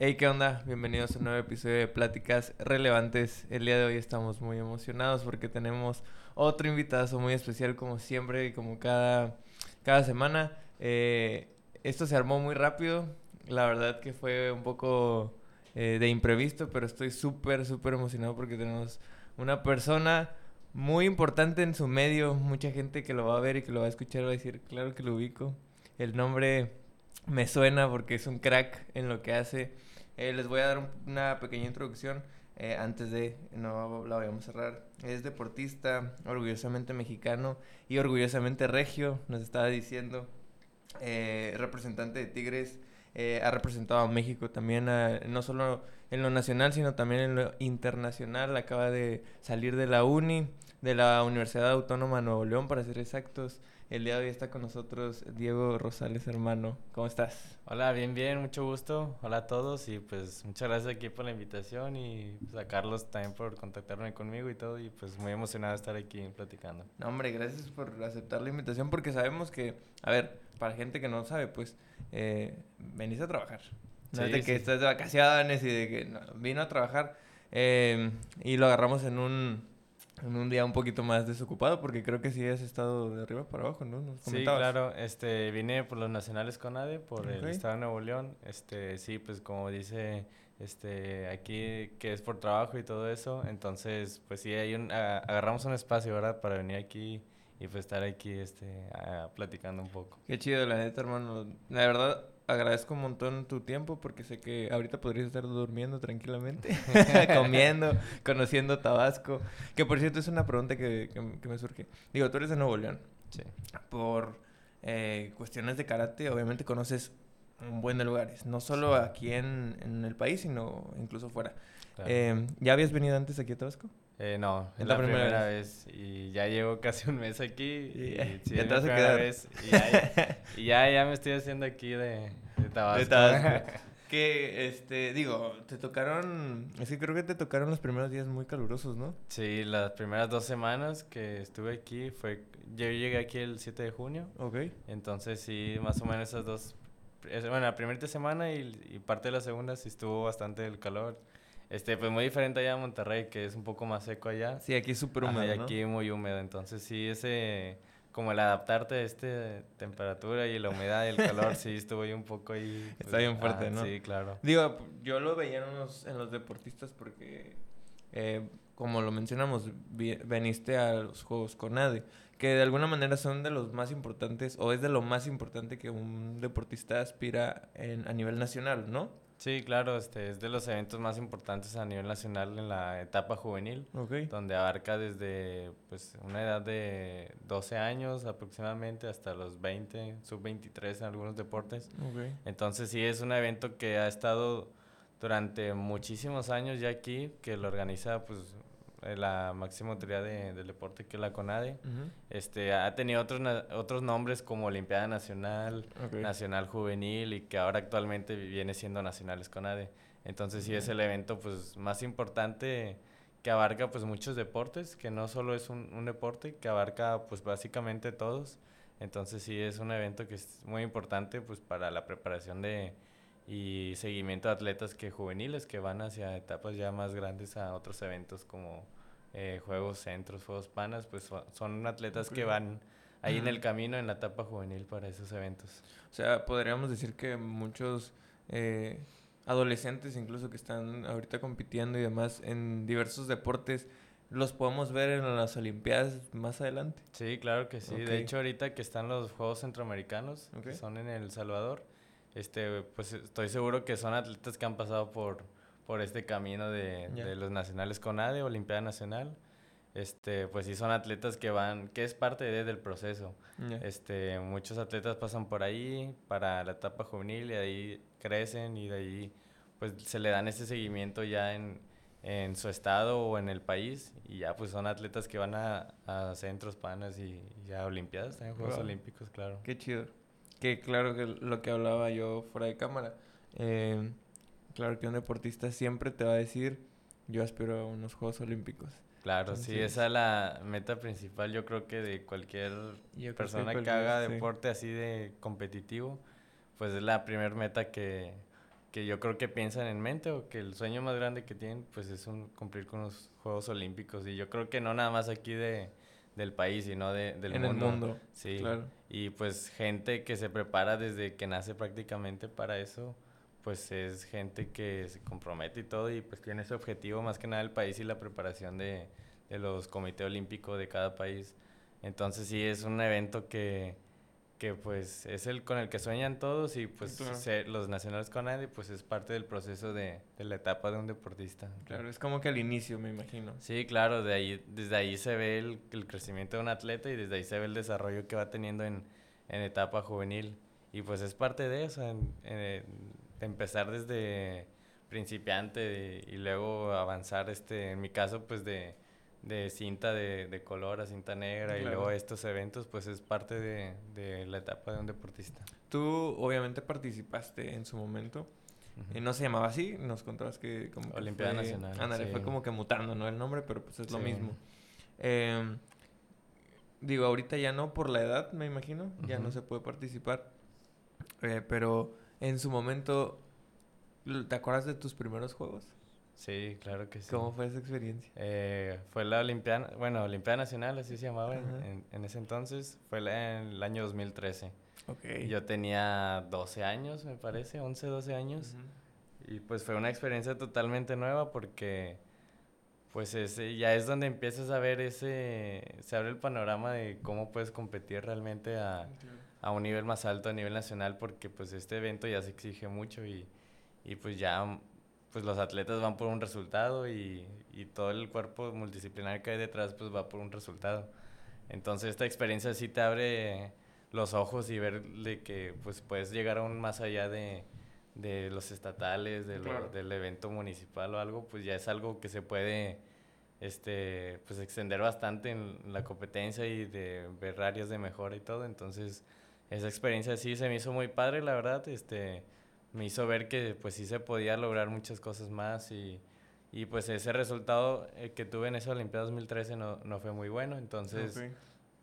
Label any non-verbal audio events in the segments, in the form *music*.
Hey, ¿qué onda? Bienvenidos a un nuevo episodio de Pláticas Relevantes. El día de hoy estamos muy emocionados porque tenemos otro invitado muy especial como siempre y como cada, cada semana. Eh, esto se armó muy rápido. La verdad que fue un poco eh, de imprevisto, pero estoy súper, súper emocionado porque tenemos una persona muy importante en su medio. Mucha gente que lo va a ver y que lo va a escuchar va a decir, claro que lo ubico. El nombre me suena porque es un crack en lo que hace. Eh, les voy a dar una pequeña introducción eh, antes de, no la vayamos a cerrar. Es deportista, orgullosamente mexicano y orgullosamente regio, nos estaba diciendo. Eh, representante de Tigres, ha representado a México también, no solo en lo nacional, sino también en lo internacional. Acaba de salir de la uni, de la Universidad Autónoma de Nuevo León, para ser exactos. El día de hoy está con nosotros Diego Rosales, hermano. ¿Cómo estás? Hola, bien, bien, mucho gusto. Hola a todos y pues muchas gracias aquí por la invitación y pues, a Carlos también por contactarme conmigo y todo y pues muy emocionado de estar aquí platicando. No, hombre, gracias por aceptar la invitación porque sabemos que, a ver, para gente que no sabe, pues eh, venís a trabajar. No de que estás de vacaciones y de que vino a trabajar eh, y lo agarramos en un en un día un poquito más desocupado, porque creo que sí has estado de arriba para abajo, ¿no? sí, claro. Este, vine por los nacionales con ADE, por el Estado de Nuevo León. Este, sí, pues como dice este, aquí, que es por trabajo y todo eso. Entonces, pues sí, hay un, agarramos un espacio, ¿verdad? Para venir aquí y pues estar aquí, este, platicando un poco. Qué chido, la neta, hermano. La verdad, agradezco un montón tu tiempo porque sé que ahorita podrías estar durmiendo tranquilamente, *laughs* *laughs* comiendo, conociendo Tabasco. Que por cierto es una pregunta que, que, me surge. Digo, tú eres de Nuevo León. Sí. Por eh, cuestiones de karate, obviamente conoces un buen de lugares. No solo aquí en, en el país, sino incluso fuera. Eh, ¿Ya habías venido antes aquí a Tabasco? Eh, no, es la, primera, vez. Y ya llevo casi un mes aquí. Y, ya te vas a quedar. Vez, *laughs* y, ya, ya, me estoy haciendo aquí de, de Tabasco. De Tabasco. *laughs* que, este, digo, te tocaron, es que creo que te tocaron los primeros días muy calurosos, ¿no? Sí, las primeras dos semanas que estuve aquí fue, yo llegué aquí el 7 de junio. Ok. Entonces sí, más o menos esas dos, bueno, la primera semana y, y parte de la segunda sí estuvo bastante el calor. Este, pues muy diferente allá en Monterrey, que es un poco más seco allá. Sí, aquí es súper húmedo, Y aquí muy húmedo, entonces sí, ese... Como el adaptarte a esta temperatura y la humedad y el calor, sí, estuvo ahí un poco ahí... Pues, Está bien fuerte, ¿no? Sí, claro. Digo, yo lo veía en los, en los deportistas porque, eh, como lo mencionamos, veniste a los Juegos CONADE, que de alguna manera son de los más importantes, o es de lo más importante que un deportista aspira en, a nivel nacional, ¿no? Sí, claro, este es de los eventos más importantes a nivel nacional en la etapa juvenil, donde abarca desde pues una edad de 12 años aproximadamente hasta los 20, sub 23 en algunos deportes. Entonces sí es un evento que ha estado durante muchísimos años ya aquí, que lo organiza pues la máxima autoridad del deporte que es la CONADE. este, ha tenido otros, otros nombres como Olimpiada Nacional, Nacional Juvenil y que ahora actualmente viene siendo Nacionales CONADE. Entonces sí es el evento pues más importante que abarca pues muchos deportes, que no solo es un, un, deporte, que abarca pues básicamente todos. Entonces sí es un evento que es muy importante pues para la preparación de y seguimiento de atletas que juveniles que van hacia etapas ya más grandes a otros eventos como eh, Juegos Centros, Juegos Panas, pues son atletas que van ahí en el camino en la etapa juvenil para esos eventos. O sea, podríamos decir que muchos eh, adolescentes incluso que están ahorita compitiendo y demás en diversos deportes, los podemos ver en las Olimpiadas más adelante. Sí, claro que sí. De hecho, ahorita que están los Juegos Centroamericanos, que son en El Salvador, este, pues estoy seguro que son atletas que han pasado por, por este camino de, de los nacionales con ADE, Olimpiada Nacional. Este, pues sí son atletas que van, que es parte de, del proceso. Este, muchos atletas pasan por ahí para la etapa juvenil y ahí crecen y de ahí pues se le dan ese seguimiento ya en, en su estado o en el país y ya pues son atletas que van a, a centros panas y, a olimpiadas, también Juegos Olímpicos, claro. Qué chido. Que claro que lo que hablaba yo fuera de cámara. Eh, claro que un deportista siempre te va a decir, yo aspiro a unos Juegos Olímpicos. Claro, sí, esa es la meta principal, yo creo que de cualquier persona que, haga deporte así de competitivo, pues es la primera meta que, que yo creo que piensan en mente o que el sueño más grande que tienen pues es un, cumplir con los Juegos Olímpicos y yo creo que no nada más aquí de, del país sino de, del en mundo. el mundo. Sí. Claro. Y pues gente que se prepara desde que nace prácticamente para eso pues es gente que se compromete y todo y pues tiene ese objetivo más que nada el país y la preparación de, de los comités olímpicos de cada país. Entonces sí es un evento que, que pues es el con el que sueñan todos y pues los nacionales con nadie pues es parte del proceso de, de, la etapa de un deportista. Claro, es como que al inicio me imagino. Sí, claro, de ahí, desde ahí se ve el, el crecimiento de un atleta y desde ahí se ve el desarrollo que va teniendo en, en etapa juvenil. Y pues es parte de eso, en, empezar desde principiante y luego avanzar, este, en mi caso pues de de cinta de, de, color a cinta negra y luego estos eventos, pues es parte de, de, la etapa de un deportista. Tú obviamente participaste en su momento. y no se llamaba así, nos contabas que como... Olimpiada Nacional. fue como que mutando, ¿no? El nombre, pero pues es lo mismo. Em, digo, ahorita ya no por la edad, me imagino, ya no se puede participar. Eh, pero en su momento, ¿te acuerdas de tus primeros juegos? Sí, claro que sí. ¿Cómo fue esa experiencia? Eh, fue la Olimpiada, bueno, Olimpiada Nacional, así se llamaba en, en, ese entonces. Fue en el año 2013. Okay. Yo tenía 12 años, me parece, 11, 12 años. Y pues fue una experiencia totalmente nueva porque pues ese, ya es donde empiezas a ver ese, se abre el panorama de cómo puedes competir realmente a, a un nivel más alto, a nivel nacional, porque pues este evento ya se exige mucho y, y pues ya pues los atletas van por un resultado y, y, todo el cuerpo multidisciplinario que hay detrás pues va por un resultado. Entonces esta experiencia sí te abre los ojos y ver de que pues puedes llegar aún más allá de, de los estatales, de del evento municipal o algo, pues ya es algo que se puede este pues extender bastante en la competencia y de ver áreas de mejora y todo. Entonces esa experiencia sí se me hizo muy padre, la verdad, este me hizo ver que pues sí se podía lograr muchas cosas más y, y pues ese resultado eh, que tuve en esa Olimpiada 2013 no, no fue muy bueno, entonces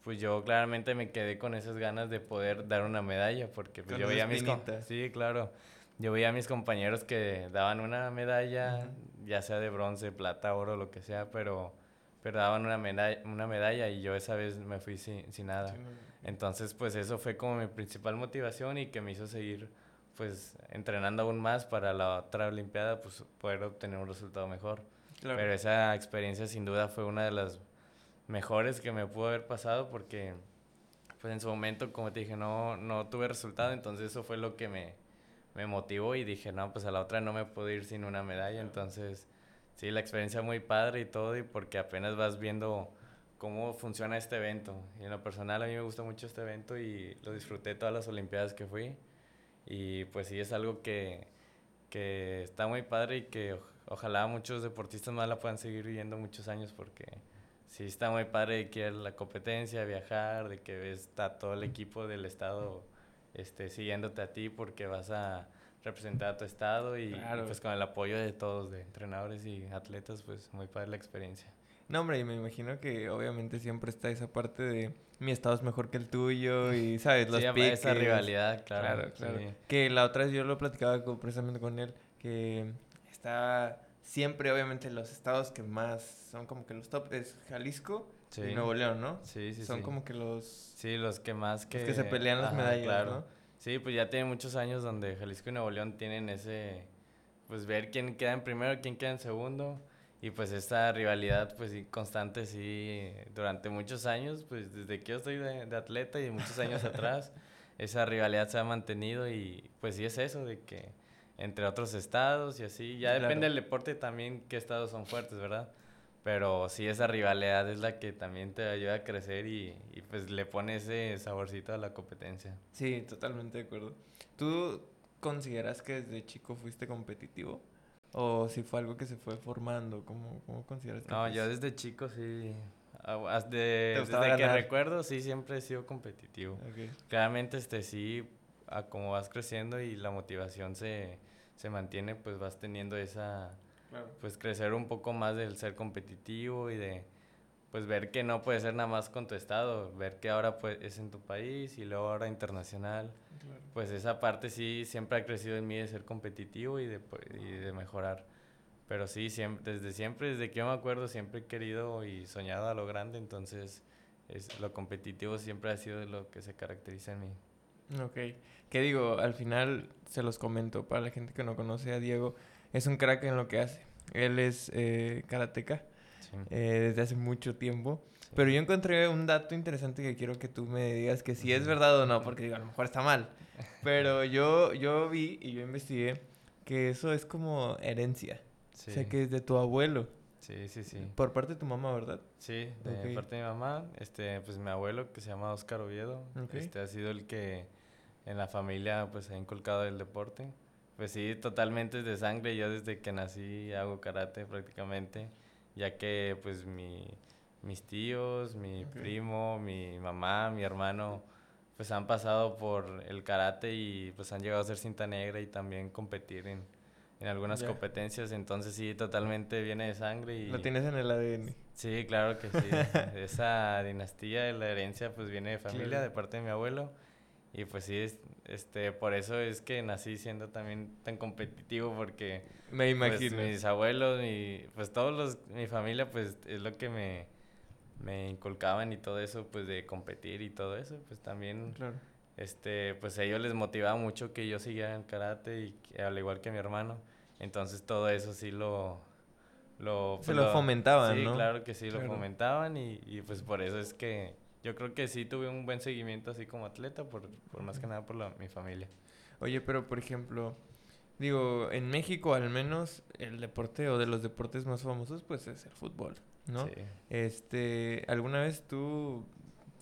pues yo claramente me quedé con esas ganas de poder dar una medalla porque pues, yo veía mis sí, claro. Yo veía a mis compañeros que daban una medalla, ya sea de bronce, plata, oro, lo que sea, pero pero daban una medalla, una medalla y yo esa vez me fui sin, sin nada. Entonces, pues eso fue como mi principal motivación y que me hizo seguir pues entrenando aún más para la otra Olimpiada, pues poder obtener un resultado mejor. Pero esa experiencia sin duda fue una de las mejores que me pudo haber pasado porque pues en su momento, como te dije, no, no tuve resultado, entonces eso fue lo que me, me motivó y dije, no, pues a la otra no me puedo ir sin una medalla, entonces sí, la experiencia muy padre y todo, y porque apenas vas viendo cómo funciona este evento. Y en lo personal a mí me gusta mucho este evento y lo disfruté todas las Olimpiadas que fui. Y pues sí, es algo que, que está muy padre y que ojalá muchos deportistas más la puedan seguir viviendo muchos años porque sí está muy padre de que la competencia, viajar, de que está todo el equipo del estado este, siguiéndote a ti porque vas a representar a tu estado y, y, pues con el apoyo de todos, de entrenadores y atletas, pues muy padre la experiencia. No, hombre, y me imagino que obviamente siempre está esa parte de mi estado es mejor que el tuyo y, ¿sabes? *laughs* Los sí, esa rivalidad, claro. Claro, Que la otra vez yo lo platicaba precisamente con él, que está siempre, obviamente, los estados que más son como que los top es Jalisco y Nuevo León, ¿no? Sí, sí, Son como que los... Sí, los que más que... Los que se pelean las medallas, claro. ¿no? Sí, pues ya tiene muchos años donde Jalisco y Nuevo León tienen ese... Pues ver quién queda en primero, quién queda en segundo y pues esta rivalidad pues sí, constante sí durante muchos años, pues desde que yo estoy de, atleta y muchos años *laughs* atrás, esa rivalidad se ha mantenido y pues sí es eso de que entre otros estados y así, ya depende del deporte también qué estados son fuertes, ¿verdad? Pero sí esa rivalidad es la que también te ayuda a crecer y, y pues le pone ese saborcito a la competencia. Sí, totalmente de acuerdo. ¿Tú consideras que desde chico fuiste competitivo? ¿O si fue algo que se fue formando? ¿Cómo, cómo consideras? No, yo desde chico sí. desde que recuerdo, sí, siempre he sido competitivo. Claramente, este, sí, a como vas creciendo y la motivación se, se mantiene, pues vas teniendo esa. Pues crecer un poco más del ser competitivo y de pues ver que no puede ser nada más con tu estado, ver que ahora pues, es en tu país y luego ahora internacional. Pues esa parte sí siempre ha crecido en mí de ser competitivo y de, y de mejorar. Pero sí, siempre, desde siempre, desde que yo me acuerdo, siempre he querido y soñado a lo grande, entonces es, lo competitivo siempre ha sido lo que se caracteriza en mí. Ok. ¿Qué digo? Al final se los comento, para la gente que no conoce a Diego, es un crack en lo que hace. Él es eh, karateca eh, desde hace mucho tiempo. Pero yo encontré un dato interesante que quiero que tú me digas que si es verdad o no, porque digo, a lo mejor está mal. Pero *laughs* yo, yo vi y yo investigué que eso es como herencia. O sea, que es de tu abuelo. Sí, sí, sí. Por parte de tu mamá, ¿verdad? Sí, de parte de mi mamá. Este, pues mi abuelo, que se llama Oscar Oviedo, este ha sido el que en la familia pues ha inculcado el deporte. Pues sí, totalmente de sangre. Yo desde que nací hago karate prácticamente, ya que pues mi, mis tíos, mi primo, mi mamá, mi hermano, pues han pasado por el karate y pues han llegado a ser cinta negra y también competir en, en algunas competencias. Entonces sí, totalmente viene de sangre. Y, Lo tienes en el ADN. Sí, claro que sí. *laughs* Esa dinastía de la herencia pues viene de familia, de parte de mi abuelo. Y pues sí, este, por eso es que nací siendo también tan competitivo porque... Me pues, imagino. mis abuelos, y pues todos los, mi familia pues es lo que me, me inculcaban y todo eso, pues de competir y todo eso, pues también... Claro. Este, pues a ellos les motivaba mucho que yo siguiera en karate y al igual que mi hermano. Entonces todo eso sí lo... lo Se pues, lo, fomentaban, sí, ¿no? claro que sí, lo fomentaban y, y pues por eso es que yo creo que sí tuve un buen seguimiento así como atleta, por, por más que nada por la, mi familia. Oye, pero por ejemplo, digo, en México al menos el deporte o de los deportes más famosos pues es el fútbol, ¿no? Sí. Este, ¿alguna vez tú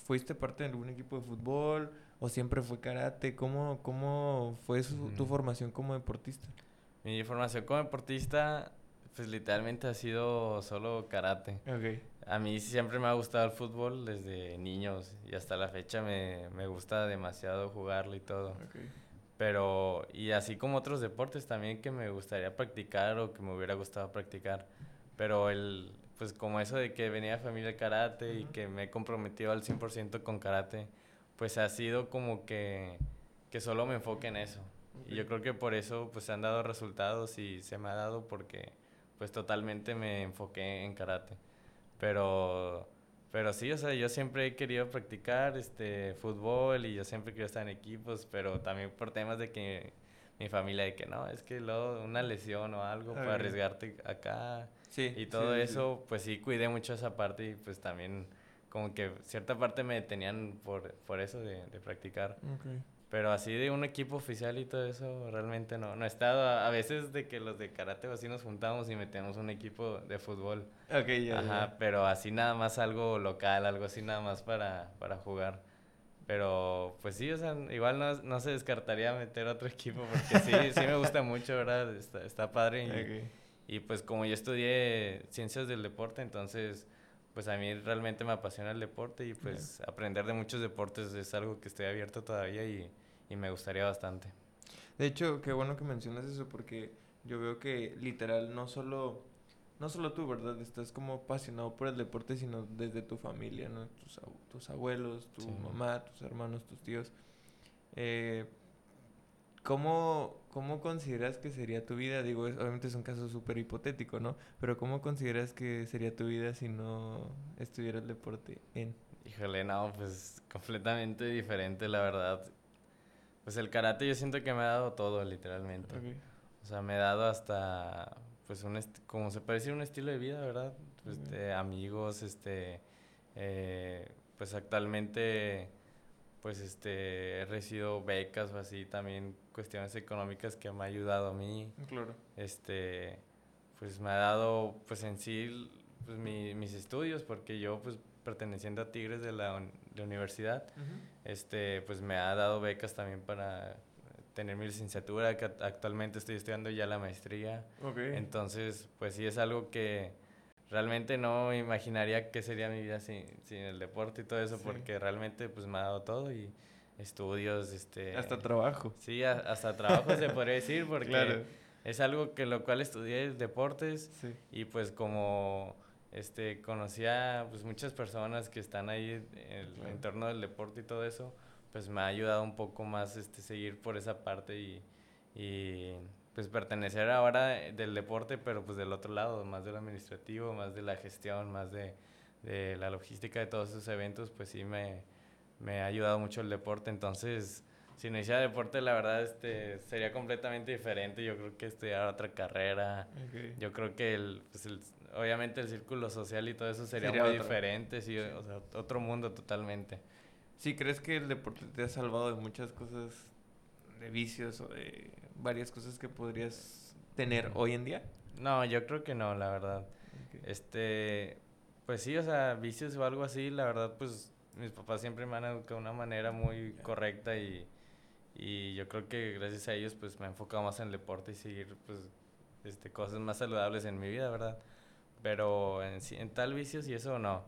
fuiste parte de algún equipo de fútbol o siempre fue karate? ¿Cómo, cómo fue tu formación como deportista? Mi formación como deportista pues literalmente ha sido solo karate. Okay. A mí siempre me ha gustado el fútbol desde niños y hasta la fecha me, me gusta demasiado jugarlo y todo. Pero, y así como otros deportes también que me gustaría practicar o que me hubiera gustado practicar. Pero el, pues como eso de que venía de familia de karate y que me he comprometido al 100% con karate, pues ha sido como que, que solo me enfoque en eso. Y yo creo que por eso pues se han dado resultados y se me ha dado porque pues totalmente me enfoqué en karate. Pero, pero sí, o sea, yo siempre he querido practicar este fútbol y yo siempre quiero estar en equipos, pero también por temas de que mi familia de que no, es que luego una lesión o algo para arriesgarte acá sí, y todo eso, pues sí cuidé mucho esa parte y pues también como que cierta parte me detenían por, por eso de, de practicar. Pero así de un equipo oficial y todo eso, realmente no. No he estado a, veces de que los de karate así nos juntamos y metemos un equipo de fútbol. Ok, ya. Ajá, pero así nada más algo local, algo así nada más para, para jugar. Pero pues sí, o sea, igual no, no se descartaría meter otro *laughs* equipo porque sí, sí me gusta mucho, ¿verdad? Está, está padre. Y, y pues como yo estudié ciencias del deporte, entonces pues a mí realmente me apasiona el deporte y pues aprender de muchos deportes es algo que estoy abierto todavía y y me gustaría bastante. De hecho, qué bueno que mencionas eso porque yo veo que literal no solo no solo tú, ¿verdad? Estás como apasionado por el deporte, sino desde tu familia, ¿no? Tus, tus abuelos, tu mamá, tus hermanos, tus tíos. Eh, ¿cómo, ¿Cómo consideras que sería tu vida? Digo, obviamente es un caso súper hipotético, ¿no? Pero ¿cómo consideras que sería tu vida si no estuvieras el deporte en? Híjole, no, pues completamente diferente, la verdad. Pues el karate yo siento que me ha dado todo, literalmente. O sea, me ha dado hasta, pues, un como se puede decir, un estilo de vida, ¿verdad? Pues, de amigos, este, eh, pues actualmente, pues, este, he recibido becas o así, también cuestiones económicas que me ha ayudado a mí. Claro. Este, pues me ha dado, pues, en sí, pues, mi, mis estudios, porque yo, pues, perteneciendo a Tigres de la, de universidad, este, pues me ha dado becas también para tener mi licenciatura, que actualmente estoy estudiando ya la maestría. Entonces, pues sí es algo que realmente no imaginaría que sería mi vida sin, sin el deporte y todo eso, porque realmente pues me ha dado todo y estudios, este... Hasta trabajo. Sí, hasta trabajo se podría decir, *laughs* porque es algo que lo cual estudié deportes. Y pues como este, conocía pues muchas personas que están ahí en el entorno del deporte y todo eso, pues me ha ayudado un poco más este, seguir por esa parte y, y pues pertenecer ahora del deporte, pero pues del otro lado, más del administrativo, más de la gestión, más de, de la logística de todos esos eventos, pues sí me, me ha ayudado mucho el deporte. Entonces, si no hiciera deporte, la verdad este, sería completamente diferente. Yo creo que estudiar otra carrera. Yo creo que el, pues el, obviamente el círculo social y todo eso sería, muy diferente, sí, O sea, otro mundo totalmente. ¿Sí crees que el deporte te ha salvado de muchas cosas, de vicios o de varias cosas que podrías tener hoy en día? No, yo creo que no, la verdad. Este, pues sí, o sea, vicios o algo así, la verdad, pues mis papás siempre me han educado de una manera muy correcta y, y yo creo que gracias a ellos pues me he enfocado más en el deporte y seguir pues este, cosas más saludables en mi vida, ¿verdad? Pero en, en tal vicios y eso no.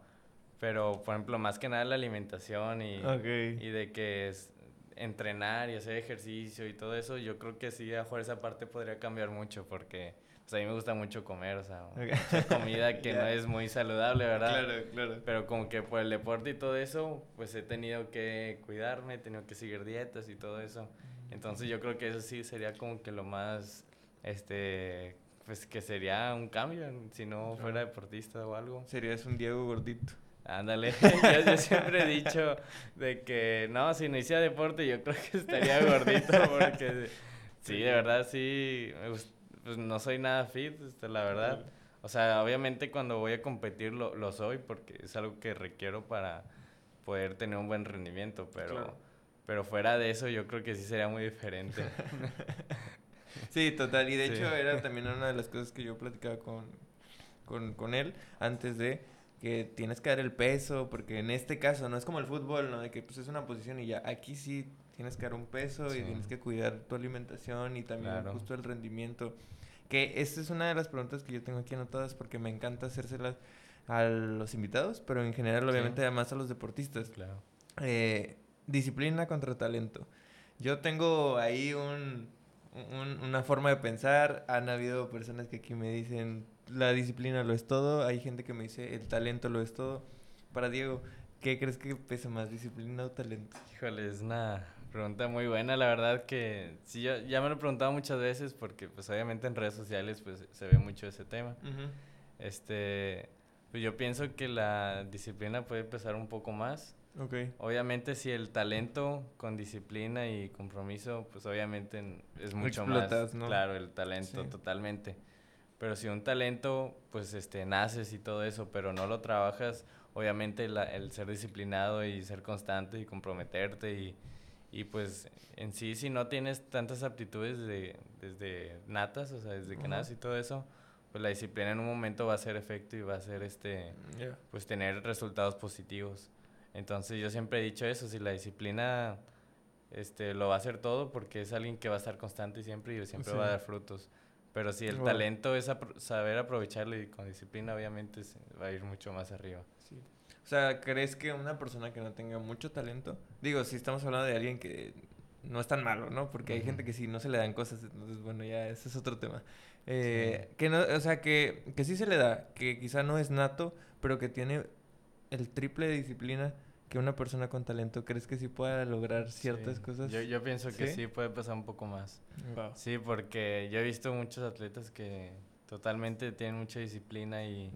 Pero, por ejemplo, más que nada la alimentación y, y de que es entrenar y hacer ejercicio y todo eso, yo creo que sí, a mejor esa parte podría cambiar mucho porque pues a mí me gusta mucho comer, o sea, mucha comida que *laughs* no es muy saludable, ¿verdad? Claro, claro. Pero como que por el deporte y todo eso, pues he tenido que cuidarme, he tenido que seguir dietas y todo eso. Entonces yo creo que eso sí sería como que lo más, este, pues que sería un cambio si no fuera deportista o algo. Serías un Diego gordito. Ándale, *laughs* *laughs* yo, siempre he dicho de que no, si no hiciera deporte yo creo que estaría gordito *laughs* porque sí, de verdad sí, pues no soy nada fit, este, la verdad. O sea, obviamente cuando voy a competir lo, lo, soy porque es algo que requiero para poder tener un buen rendimiento, pero, pero fuera de eso yo creo que sí sería muy diferente. Sí, total. Y de hecho era *laughs* también una de las cosas que yo platicaba con, con, con él antes de que tienes que dar el peso, porque en este caso no es como el fútbol, ¿no? De que pues es una posición y ya. Aquí sí tienes que dar un peso y tienes que cuidar tu alimentación y también justo el rendimiento. Que esta es una de las preguntas que yo tengo aquí anotadas porque me encanta hacérselas a los invitados, pero en general obviamente además a los deportistas. Claro. Eh, disciplina contra talento. Yo tengo ahí un, una forma de pensar. Han habido personas que aquí me dicen la disciplina lo es todo. Hay gente que me dice el talento lo es todo. Para Diego, ¿qué crees que pesa más, disciplina o talento? Híjole, es una Pregunta muy buena, la verdad que sí, yo ya me lo he preguntado muchas veces porque pues obviamente en redes sociales pues se ve mucho ese tema. Este, pues yo pienso que la disciplina puede pesar un poco más. Okay. Obviamente si el talento con disciplina y compromiso, pues obviamente es mucho más. Claro, el talento totalmente. Pero si un talento, pues este, naces y todo eso, pero no lo trabajas, obviamente el ser disciplinado y ser constante y comprometerte y y pues en sí, si no tienes tantas aptitudes de, desde natas, o sea, desde que naces y todo eso, pues la disciplina en un momento va a hacer efecto y va a hacer este, pues tener resultados positivos. Entonces yo siempre he dicho eso, si la disciplina este, lo va a hacer todo porque es alguien que va a estar constante siempre y siempre va a dar frutos. Pero si el talento es saber aprovecharlo y con disciplina, obviamente va a ir mucho más arriba. Sí. O sea, ¿crees que una persona que no tenga mucho talento, digo, si estamos hablando de alguien que no es tan malo, ¿no? Porque hay gente que sí no se le dan cosas, entonces bueno, ya ese es otro tema. Eh, que no, o sea, que, que sí se le da, que quizá no es nato, pero que tiene el triple de disciplina que una persona con talento. ¿Crees que sí pueda lograr ciertas cosas? Yo, yo pienso que ¿Sí? puede pasar un poco más. Sí, porque yo he visto muchos atletas que totalmente tienen mucha disciplina y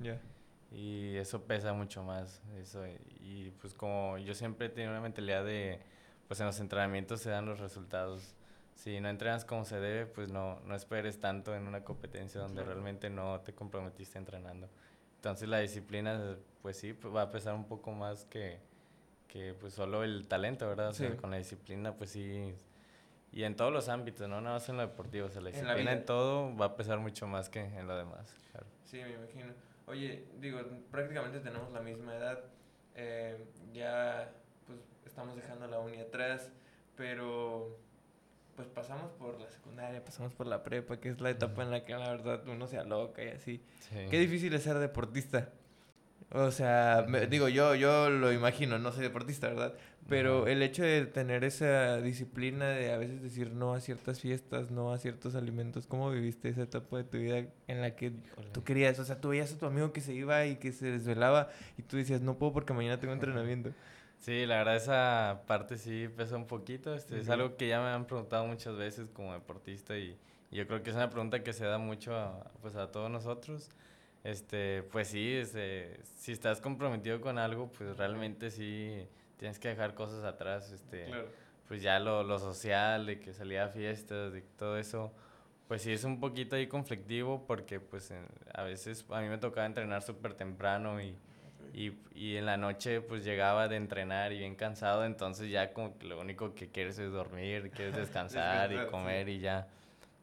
y eso pesa mucho más. Eso, y pues como yo siempre he tenido una mentalidad de, pues en los entrenamientos se dan los resultados. Si no entrenas como se debe, pues no, no esperes tanto en una competencia donde realmente no te comprometiste entrenando. Entonces la disciplina, pues sí, pues va a pesar un poco más que, que pues solo el talento, ¿verdad? O sea, con la disciplina, pues sí. Y en todos los ámbitos, no nada más en lo deportivo. O sea, la disciplina en, todo va a pesar mucho más que en lo demás. Claro. Sí, me imagino. Oye, digo, prácticamente tenemos la misma edad. Eh, ya pues estamos dejando la uni atrás, pero pues pasamos por la secundaria, pasamos por la prepa, que es la etapa en la que la verdad uno se aloca y así. Qué difícil es ser deportista. O sea, digo, yo, yo lo imagino, no soy deportista, ¿verdad? Pero el hecho de tener esa disciplina de a veces decir no a ciertas fiestas, no a ciertos alimentos, ¿cómo viviste esa etapa de tu vida en la que tú querías? O sea, tú veías a tu amigo que se iba y que se desvelaba y tú decías, no puedo porque mañana tengo entrenamiento. Sí, la verdad esa parte sí pesa un poquito. Este, Es algo que ya me han preguntado muchas veces como deportista y, yo creo que es una pregunta que se da mucho a, pues a todos nosotros. Este, pues sí, este, si estás comprometido con algo, pues realmente sí tienes que dejar cosas atrás, este, pues ya lo, lo, social, de que salía a fiestas, de todo eso, pues sí es un poquito ahí conflictivo porque pues a veces a mí me tocaba entrenar súper temprano y, y, y, en la noche pues llegaba de entrenar y bien cansado, entonces ya como que lo único que quieres es dormir, quieres *laughs* descansar y comer y ya.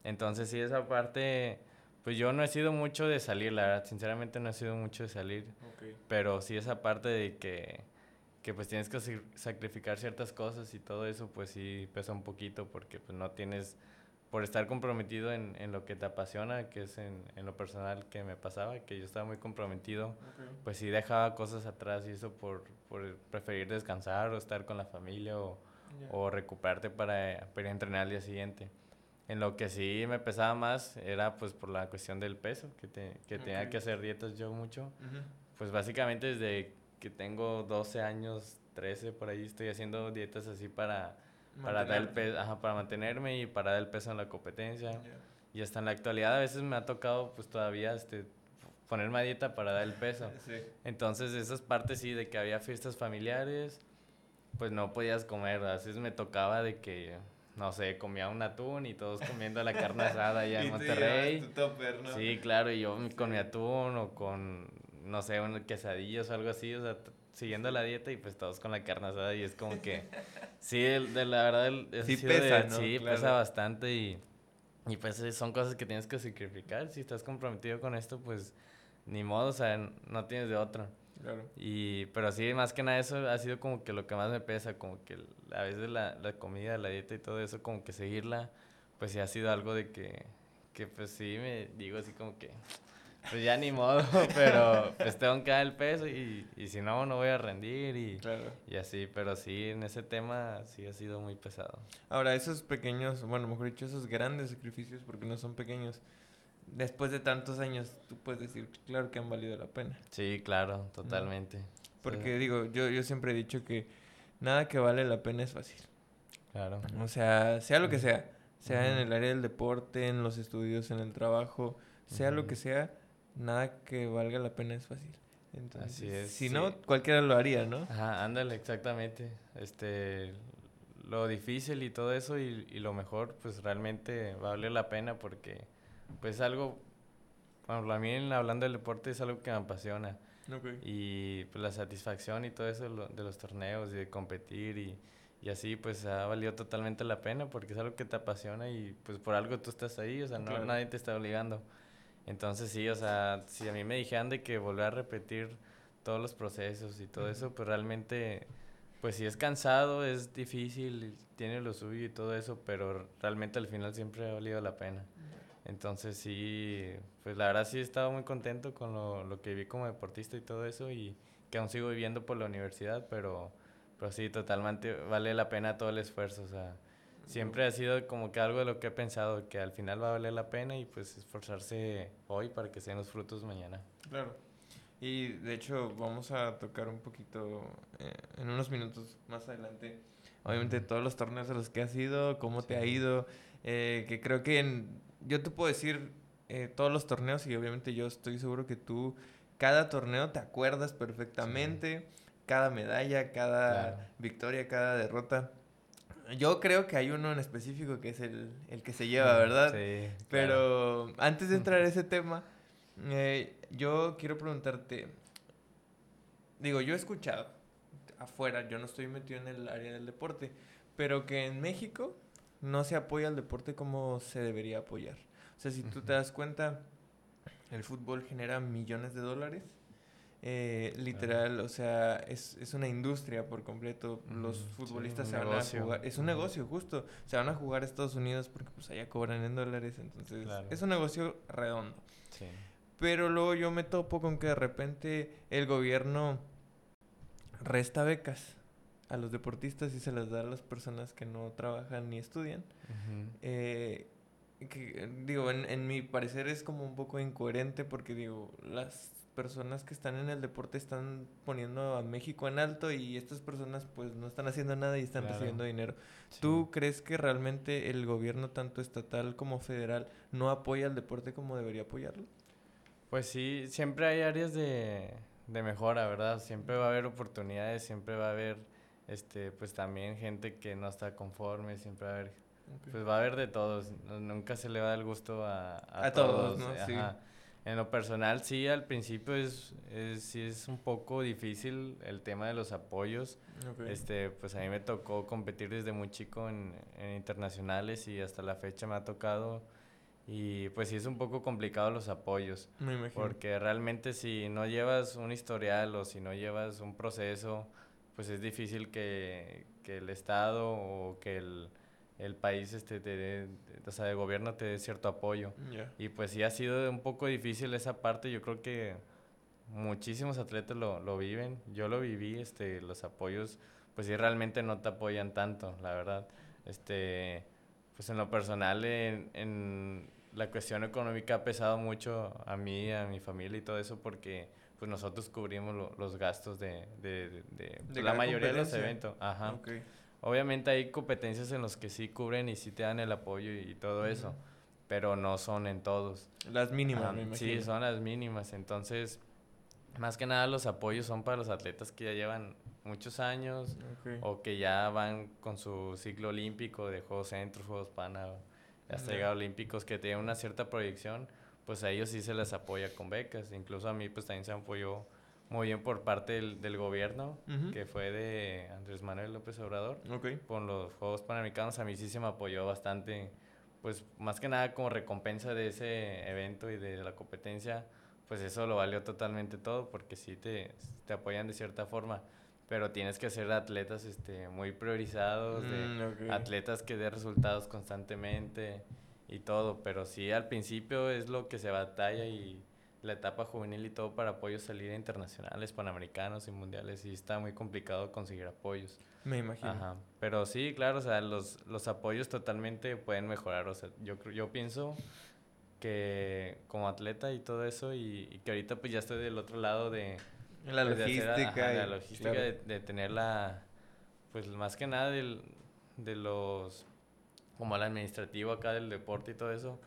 Entonces sí, esa parte, pues yo no he sido mucho de salir, la verdad, sinceramente no he sido mucho de salir, pero sí esa parte de que que pues tienes que sacrificar ciertas cosas y todo eso pues sí pesa un poquito porque pues no tienes, por estar comprometido en, en lo que te apasiona, que es en, en, lo personal que me pasaba, que yo estaba muy comprometido, pues sí dejaba cosas atrás y eso por, por preferir descansar o estar con la familia o, o recuperarte para, para entrenar al día siguiente. En lo que sí me pesaba más era pues por la cuestión del peso, que, te, que tenía que hacer dietas yo mucho. Pues básicamente desde que tengo 12 años, 13 por ahí, estoy haciendo dietas así para, para, dar el peso, ajá, para mantenerme y para dar el peso en la competencia. Y hasta en la actualidad a veces me ha tocado pues todavía este, ponerme a dieta para dar el peso. *laughs* Entonces esas partes sí, de que había fiestas familiares, pues no podías comer. A veces me tocaba de que, no sé, comía un atún y todos comiendo la carne asada allá *laughs* en Monterrey. Sí, claro, y yo con mi atún o con no sé, un quesadillos o algo así, o sea, siguiendo la dieta y pues todos con la carne asada y es como que, *laughs* sí, de, la verdad, el, sí pesa, ¿no? Sí, pesa bastante y, y pues son cosas que tienes que sacrificar. Si estás comprometido con esto, pues ni modo, o sea, no tienes de otra. Claro. Y, pero sí, más que nada eso ha sido como que lo que más me pesa, como que a veces la, la comida, la dieta y todo eso, como que seguirla, pues sí ha sido algo de que, que pues sí me digo así como que pues ya ni modo, *laughs* pero pues tengo que dar el peso y, y si no, no voy a rendir y, y así, pero sí, en ese tema sí ha sido muy pesado. Ahora, esos pequeños, bueno, mejor dicho, esos grandes sacrificios, porque no son pequeños, después de tantos años, tú puedes decir, claro que han valido la pena. Sí, claro, totalmente. Porque digo, yo, yo siempre he dicho que nada que vale la pena es fácil. Claro. O sea, sea lo que sea, sea en el área del deporte, en los estudios, en el trabajo, sea lo que sea, nada que valga la pena es fácil. Entonces, Así es. Si no, cualquiera lo haría, ¿no? Ajá, ándale, exactamente. Este, lo difícil y todo eso y, lo mejor, pues realmente vale la pena porque, pues algo, bueno, a mí hablando del deporte es algo que me apasiona. Y pues la satisfacción y todo eso de los torneos y de competir y, y así pues ha valido totalmente la pena porque es algo que te apasiona y pues por algo tú estás ahí, o sea, no, nadie te está obligando. Entonces sí, o sea, si a mí me dijeran de que volver a repetir todos los procesos y todo eso, pues realmente, pues sí es cansado, es difícil, tiene lo suyo y todo eso, pero realmente al final siempre ha valido la pena. Entonces sí, pues la verdad sí he estado muy contento con lo, lo que vi como deportista y todo eso y que aún sigo viviendo por la universidad, pero, pero sí, totalmente vale la pena todo el esfuerzo, o sea, siempre ha sido como que algo de lo que he pensado, que al final va a valer la pena y pues esforzarse hoy para que sean los frutos mañana. Claro. Y de hecho vamos a tocar un poquito eh, en unos minutos más adelante, obviamente todos los torneos a los que has ido, cómo te ha ido, eh, que creo que en, yo te puedo decir eh, todos los torneos y obviamente yo estoy seguro que tú cada torneo te acuerdas perfectamente, cada medalla, cada victoria, cada derrota. Yo creo que hay uno en específico que es el, el que se lleva, ¿verdad? Sí. Pero antes de entrar a ese tema, eh, yo quiero preguntarte, digo, yo he escuchado afuera, yo no estoy metido en el área del deporte, pero que en México no se apoya el deporte como se debería apoyar. O sea, si tú te das cuenta, el fútbol genera millones de dólares eh, literal, o sea, es, es, una industria por completo. Los futbolistas se van a jugar. Es un negocio, justo. Se van a jugar a Estados Unidos porque pues allá cobran en dólares. Entonces, es un negocio redondo. Pero luego yo me topo con que de repente el gobierno resta becas a los deportistas y se las da a las personas que no trabajan ni estudian. eh, que, digo, en, en, mi parecer es como un poco incoherente porque digo, las personas que están en el deporte están poniendo a México en alto y estas personas pues no están haciendo nada y están recibiendo dinero. ¿Tú crees que realmente el gobierno tanto estatal como federal no apoya al deporte como debería apoyarlo? Pues sí, siempre hay áreas de, de mejora, ¿verdad? Siempre va a haber oportunidades, siempre va a haber este pues también gente que no está conforme, siempre va a haber pues va a haber de todos, nunca se le va a el gusto a, a, todos, ¿no? Sí. En lo personal, sí, al principio es, es, sí es un poco difícil el tema de los apoyos. Este, pues a mí me tocó competir desde muy chico en, en, internacionales y hasta la fecha me ha tocado. Y pues sí es un poco complicado los apoyos. Me imagino. Porque realmente si no llevas un historial o si no llevas un proceso, pues es difícil que, que el Estado o que el el país, este, te o sea, el gobierno te dé cierto apoyo. Y pues sí ha sido un poco difícil esa parte, yo creo que muchísimos atletas lo, lo viven, yo lo viví, este, los apoyos, pues sí realmente no te apoyan tanto, la verdad. Este, pues en lo personal, en, en la cuestión económica ha pesado mucho a mí, a mi familia y todo eso, porque pues nosotros cubrimos los gastos de, de, de, la mayoría de los eventos. Ajá. Obviamente hay competencias en las que sí cubren y sí te dan el apoyo y, todo eso, pero no son en todos. Las mínimas, me imagino. Sí, son las mínimas. Entonces, más que nada los apoyos son para los atletas que ya llevan muchos años o que ya van con su ciclo olímpico de Juegos Centros, Juegos Pana, hasta llegar olímpicos que tienen una cierta proyección, pues a ellos sí se les apoya con becas. Incluso a mí pues también se apoyó muy bien por parte del, del gobierno, que fue de Andrés Manuel López Obrador. Con los Juegos Panamericanos a mí sí se me apoyó bastante, pues más que nada como recompensa de ese evento y de la competencia, pues eso lo valió totalmente todo, porque sí te, te apoyan de cierta forma. Pero tienes que ser atletas este, muy priorizados, de mm, atletas que den resultados constantemente y todo. Pero sí, al principio es lo que se batalla y la etapa juvenil y todo para apoyos salir internacionales, panamericanos y mundiales y está muy complicado conseguir apoyos. Me imagino. Ajá. Pero sí, claro, o sea, los, los apoyos totalmente pueden mejorar. O sea, yo, yo pienso que como atleta y todo eso y, que ahorita pues ya estoy del otro lado de... La pues, logística. la logística de, de, tener la... Pues más que nada del, de los... Como el administrativo acá del deporte y todo eso.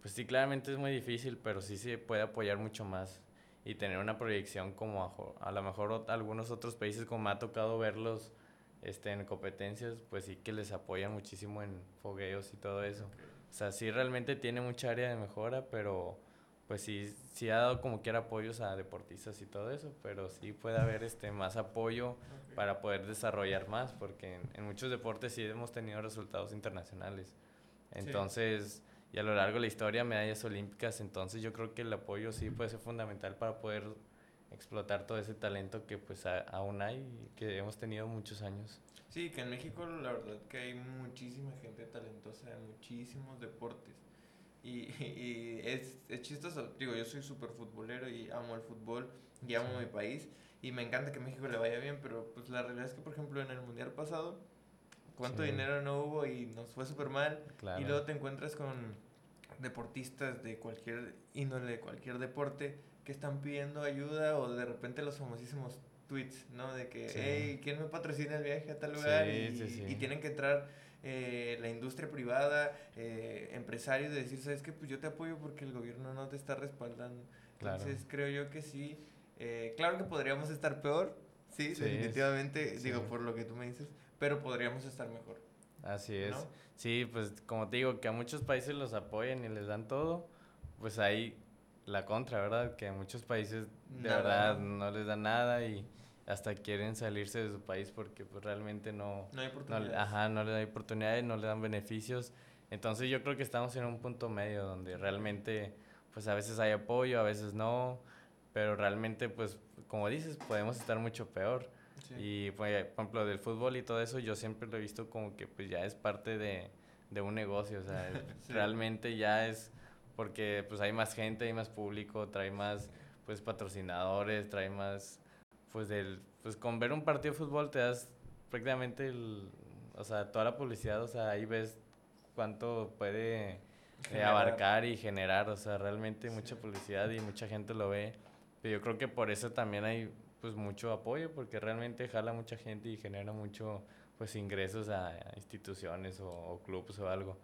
Pues sí, claramente es muy difícil, pero sí se puede apoyar mucho más y tener una proyección como a, a lo mejor algunos otros países como me ha tocado verlos este, en competencias, pues sí que les apoyan muchísimo en fogueos y todo eso. O sea, sí realmente tiene mucha área de mejora, pero pues sí, sí ha dado como quiera apoyos a deportistas y todo eso, pero sí puede haber este más apoyo para poder desarrollar más, porque en, muchos deportes sí hemos tenido resultados internacionales. Entonces, y a lo largo de la historia medallas olímpicas, entonces yo creo que el apoyo sí puede ser fundamental para poder explotar todo ese talento que pues aún hay y que hemos tenido muchos años. Sí, que en México la verdad que hay muchísima gente talentosa en muchísimos deportes. Y, y es, es, chistoso, digo, yo soy súper futbolero y amo el fútbol y amo mi país y me encanta que México le vaya bien, pero pues la realidad es que por ejemplo en el Mundial pasado cuánto dinero no hubo y nos fue súper mal. Y luego te encuentras con deportistas de cualquier índole, de cualquier deporte, que están pidiendo ayuda o de repente los famosísimos tweets, ¿no? De que, hey, ¿quién me patrocina el viaje a tal lugar? y, tienen que entrar eh, la industria privada, eh, empresarios, de decir, ¿sabes qué? Pues yo te apoyo porque el gobierno no te está respaldando. Entonces creo yo que sí. Eh, claro que podríamos estar peor, sí, definitivamente, digo, por lo que tú me dices, pero podríamos estar mejor. Así es. Sí, pues como te digo, que a muchos países los apoyan y les dan todo, pues hay la contra, ¿verdad? Que a muchos países de verdad no les dan nada y hasta quieren salirse de su país porque pues realmente no... No hay oportunidades. ajá, no les dan oportunidades, no le dan beneficios. Entonces yo creo que estamos en un punto medio donde realmente pues a veces hay apoyo, a veces no, pero realmente pues como dices, podemos estar mucho peor. Y, pues, por ejemplo, del fútbol y todo eso, yo siempre lo he visto como que pues ya es parte de, de un negocio, o sea, *laughs* realmente ya es porque pues hay más gente, hay más público, trae más pues patrocinadores, trae más pues del pues con ver un partido de fútbol te das prácticamente el, o sea, toda la publicidad, o sea, ahí ves cuánto puede eh, abarcar y generar, o sea, realmente mucha publicidad y mucha gente lo ve. Pero yo creo que por eso también hay pues mucho apoyo porque realmente jala mucha gente y genera mucho pues ingresos a, instituciones o, o, clubes o algo.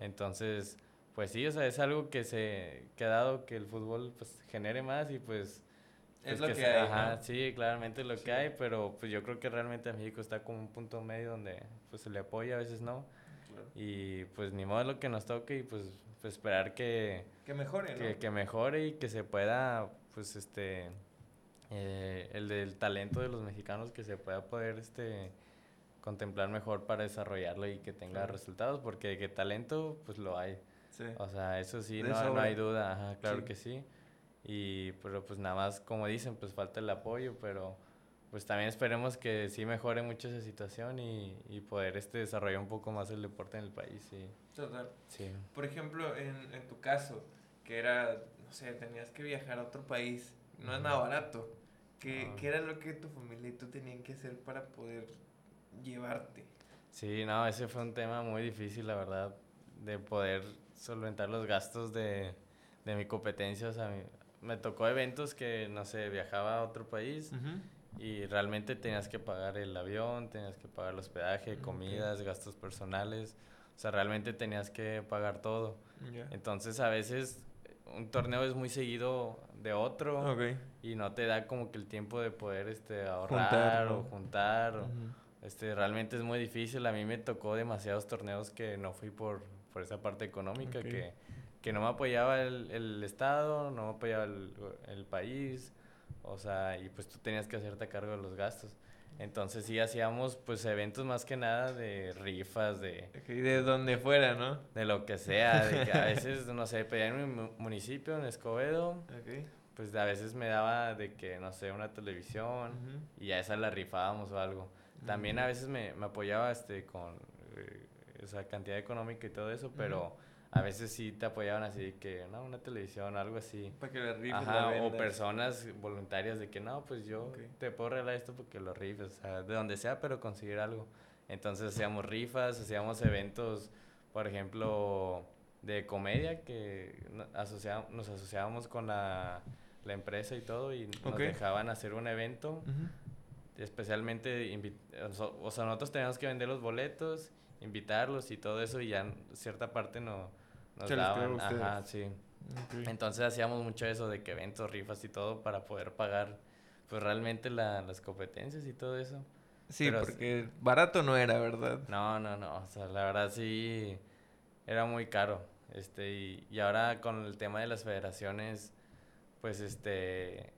Entonces, pues sí, o sea, es algo que se que ha dado que el fútbol pues genere más y pues es lo que, hay. Ajá, sí, claramente lo que hay, pero pues yo creo que realmente México está como un punto medio donde pues se le apoya, a veces no. Y pues ni modo lo que nos toque y pues, pues esperar que... Que mejore, que, que mejore y que se pueda, pues este... Eh, el del talento de los mexicanos que se pueda poder este contemplar mejor para desarrollarlo y que tenga resultados porque que talento pues lo hay. Sí. o sea eso sí no, no, hay duda Ajá, claro que sí y pero pues nada más como dicen pues falta el apoyo pero pues también esperemos que sí mejore mucho esa situación y, y poder este desarrollar un poco más el deporte en el país sí total sí por ejemplo en, en tu caso que era no sé tenías que viajar a otro país no es nada barato ¿Qué, ¿Qué, era lo que tu familia y tú tenían que hacer para poder llevarte? Sí, no, ese fue un tema muy difícil, la verdad, de poder solventar los gastos de, de mi competencia. O sea, me tocó eventos que, no sé, viajaba a otro país y realmente tenías que pagar el avión, tenías que pagar el hospedaje, comidas, gastos personales. O sea, realmente tenías que pagar todo. Entonces, a veces un torneo es muy seguido de otro y no te da como que el tiempo de poder este ahorrar o juntar este realmente es muy difícil. A mí me tocó demasiados torneos que no fui por, por esa parte económica que que no me apoyaba el, el Estado, no me apoyaba el, el, país, o sea, y pues tú tenías que hacerte cargo de los gastos. Entonces sí hacíamos pues eventos más que nada de rifas, de... De donde fuera, ¿no? De lo que sea, de que a veces, *laughs* no sé, pedía en mi municipio, en Escobedo, pues a veces me daba de que, no sé, una televisión y a esa la rifábamos o algo. También a veces me, me apoyaba este con eh, esa cantidad económica y todo eso, pero a veces sí te apoyaban así que, no, una televisión, algo así. Para que le rifes Ajá, o personas voluntarias de que, no, pues yo te puedo regalar esto porque lo rifes, o sea, de donde sea, pero conseguir algo. Entonces hacíamos rifas, hacíamos eventos, por ejemplo, de comedia, que nos asociábamos con la, la, empresa y todo, y nos dejaban hacer un evento. Especialmente, o sea, nosotros teníamos que vender los boletos, invitarlos y todo eso, y ya cierta parte no nos daban. Ajá, sí. Entonces hacíamos mucho eso de que eventos, rifas y todo para poder pagar pues realmente la, las competencias y todo eso. Sí, porque barato no era, ¿verdad? No, no, no, o sea, la verdad sí era muy caro. Este, y, y ahora con el tema de las federaciones, pues este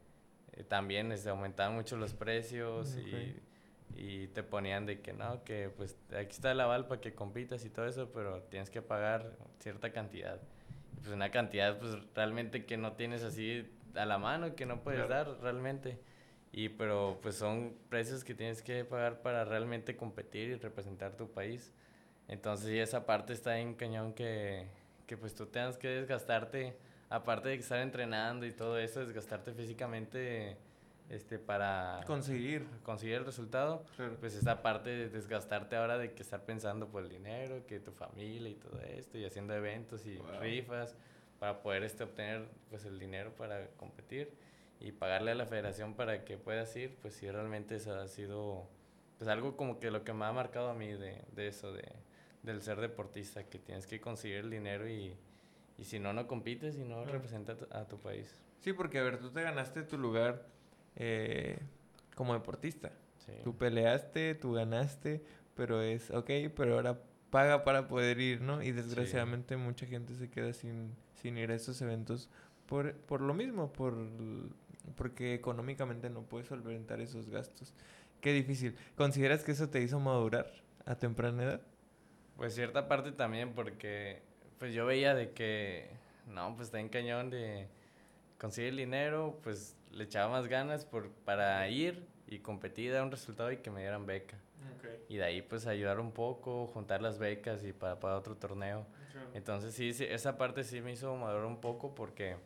eh, también este, aumentaban mucho los precios y y te ponían de que no, que pues aquí está el aval para que compitas y todo eso, pero tienes que pagar cierta cantidad. Pues una cantidad pues realmente que no tienes así a la mano, que no puedes dar realmente. Y pero pues son precios que tienes que pagar para realmente competir y representar tu país. Entonces y esa parte está en cañón que, que pues tú tengas que desgastarte, aparte de estar entrenando y todo eso, desgastarte físicamente este, para conseguir. conseguir el resultado, pues esa parte de desgastarte ahora de que estar pensando por el dinero, que tu familia y todo esto, y haciendo eventos y rifas para poder este, obtener pues el dinero para competir y pagarle a la federación para que puedas ir, pues sí, realmente eso ha sido pues algo como que lo que me ha marcado a mí de, de eso, de, del ser deportista, que tienes que conseguir el dinero y, y si no, no compites y no representas a tu país. Sí, porque a ver, tú te ganaste tu lugar eh, como deportista. Tú peleaste, tú ganaste, pero es, ok, pero ahora paga para poder ir, ¿no? Y desgraciadamente mucha gente se queda sin, sin ir a esos eventos por, por lo mismo, por, porque económicamente no puedes solventar esos gastos. Qué difícil. ¿Consideras que eso te hizo madurar a temprana edad? Pues cierta parte también, porque pues yo veía de que, no, pues está en cañón de conseguir el dinero, pues le echaba más ganas por, para ir y competir, dar un resultado y que me dieran beca. Y de ahí pues ayudar un poco, juntar las becas y para, para otro torneo. Entonces sí, sí, esa parte sí me hizo madurar un poco porque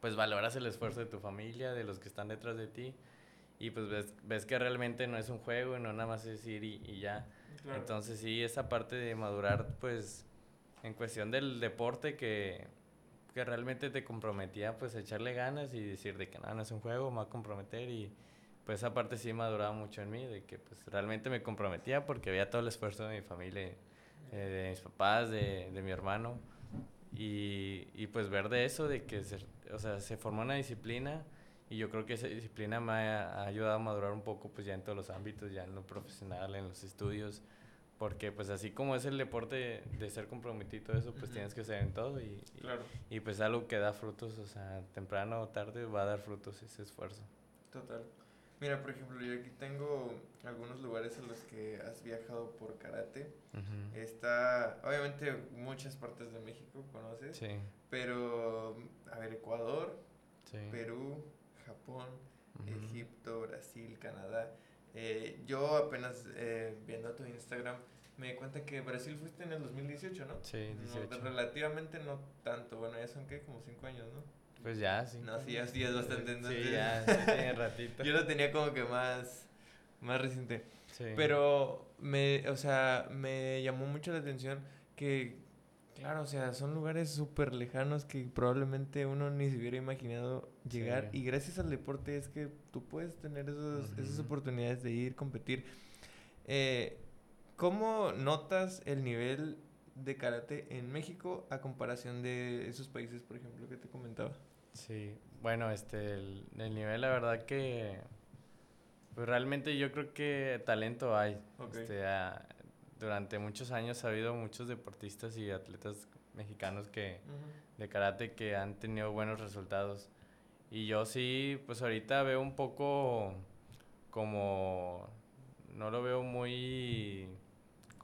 pues valoras el esfuerzo de tu familia, de los que están detrás de ti y pues ves, ves que realmente no es un juego y no nada más es ir y, y ya. Entonces sí, esa parte de madurar pues en cuestión del deporte que, que realmente te comprometía pues echarle ganas y decir de que nada, no es un juego, me va a comprometer y pues esa parte sí maduraba mucho en mí, de que pues realmente me comprometía porque veía todo el esfuerzo de mi familia, eh, de mis papás, de, de mi hermano y, y, pues ver de eso, de que se, o sea, se formó una disciplina y yo creo que esa disciplina me ha, ayudado a madurar un poco pues ya en todos los ámbitos, ya en lo profesional, en los estudios, porque pues así como es el deporte de ser comprometido y todo eso, pues tienes que ser en todo y, claro. y, pues algo que da frutos, o sea, temprano o tarde va a dar frutos ese esfuerzo. Total. Mira, por ejemplo, yo aquí tengo algunos lugares en los que has viajado por karate. Está, obviamente, muchas partes de México conoces. Sí. Pero, a ver, Ecuador, Perú, Japón, Egipto, Brasil, Canadá. Eh, yo apenas eh, viendo tu Instagram me di cuenta que Brasil fuiste en el 2018, ¿no? Sí, 18. relativamente no tanto. Bueno, ya son que como cinco años, ¿no? Pues ya, sí. No, sí, ya, sí es bastante. Entonces, sí, ya, sí tiene *laughs* ratito. yo lo tenía como que más, más reciente. Sí. Pero, me, o sea, me llamó mucho la atención que, claro, o sea, son lugares súper lejanos que probablemente uno ni se hubiera imaginado llegar. Y gracias al deporte es que tú puedes tener esos, esas oportunidades de ir, competir. Eh, ¿Cómo notas el nivel de karate en México a comparación de esos países, por ejemplo, que te comentaba? Sí, bueno, este, el, nivel, la verdad que, pues realmente yo creo que talento hay. Este, durante muchos años ha habido muchos deportistas y atletas mexicanos que, de karate que han tenido buenos resultados. Y yo sí, pues ahorita veo un poco como, no lo veo muy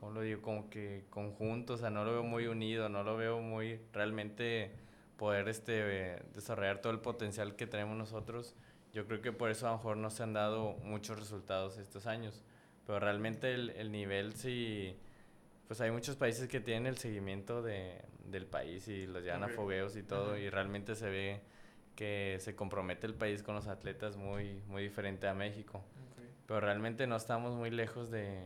¿cómo lo digo? Como que conjunto, o sea, no lo veo muy unido, no lo veo muy realmente poder este, desarrollar todo el potencial que tenemos nosotros. Yo creo que por eso a lo mejor no se han dado muchos resultados estos años, pero realmente el, el nivel sí, pues hay muchos países que tienen el seguimiento de, del país y los llevan a fogueos y todo, y realmente se ve que se compromete el país con los atletas muy, muy diferente a México. Pero realmente no estamos muy lejos de,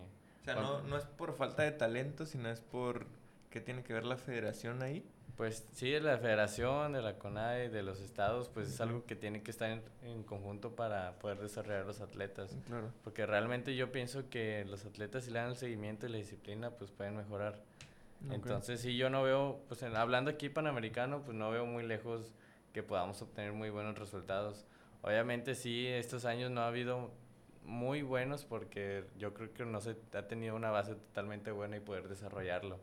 sea, no, no es por falta de talento, sino es por... ¿Qué tiene que ver la federación ahí? Pues sí, de la federación, de la CONADE, de los estados, pues es algo que tiene que estar en, conjunto para poder desarrollar los atletas. Claro. Porque realmente yo pienso que los atletas si le dan el seguimiento y la disciplina, pues pueden mejorar. Entonces sí, yo no veo, pues hablando aquí panamericano, pues no veo muy lejos que podamos obtener muy buenos resultados. Obviamente sí, estos años no ha habido muy buenos porque yo creo que no se ha tenido una base totalmente buena y poder desarrollarlo.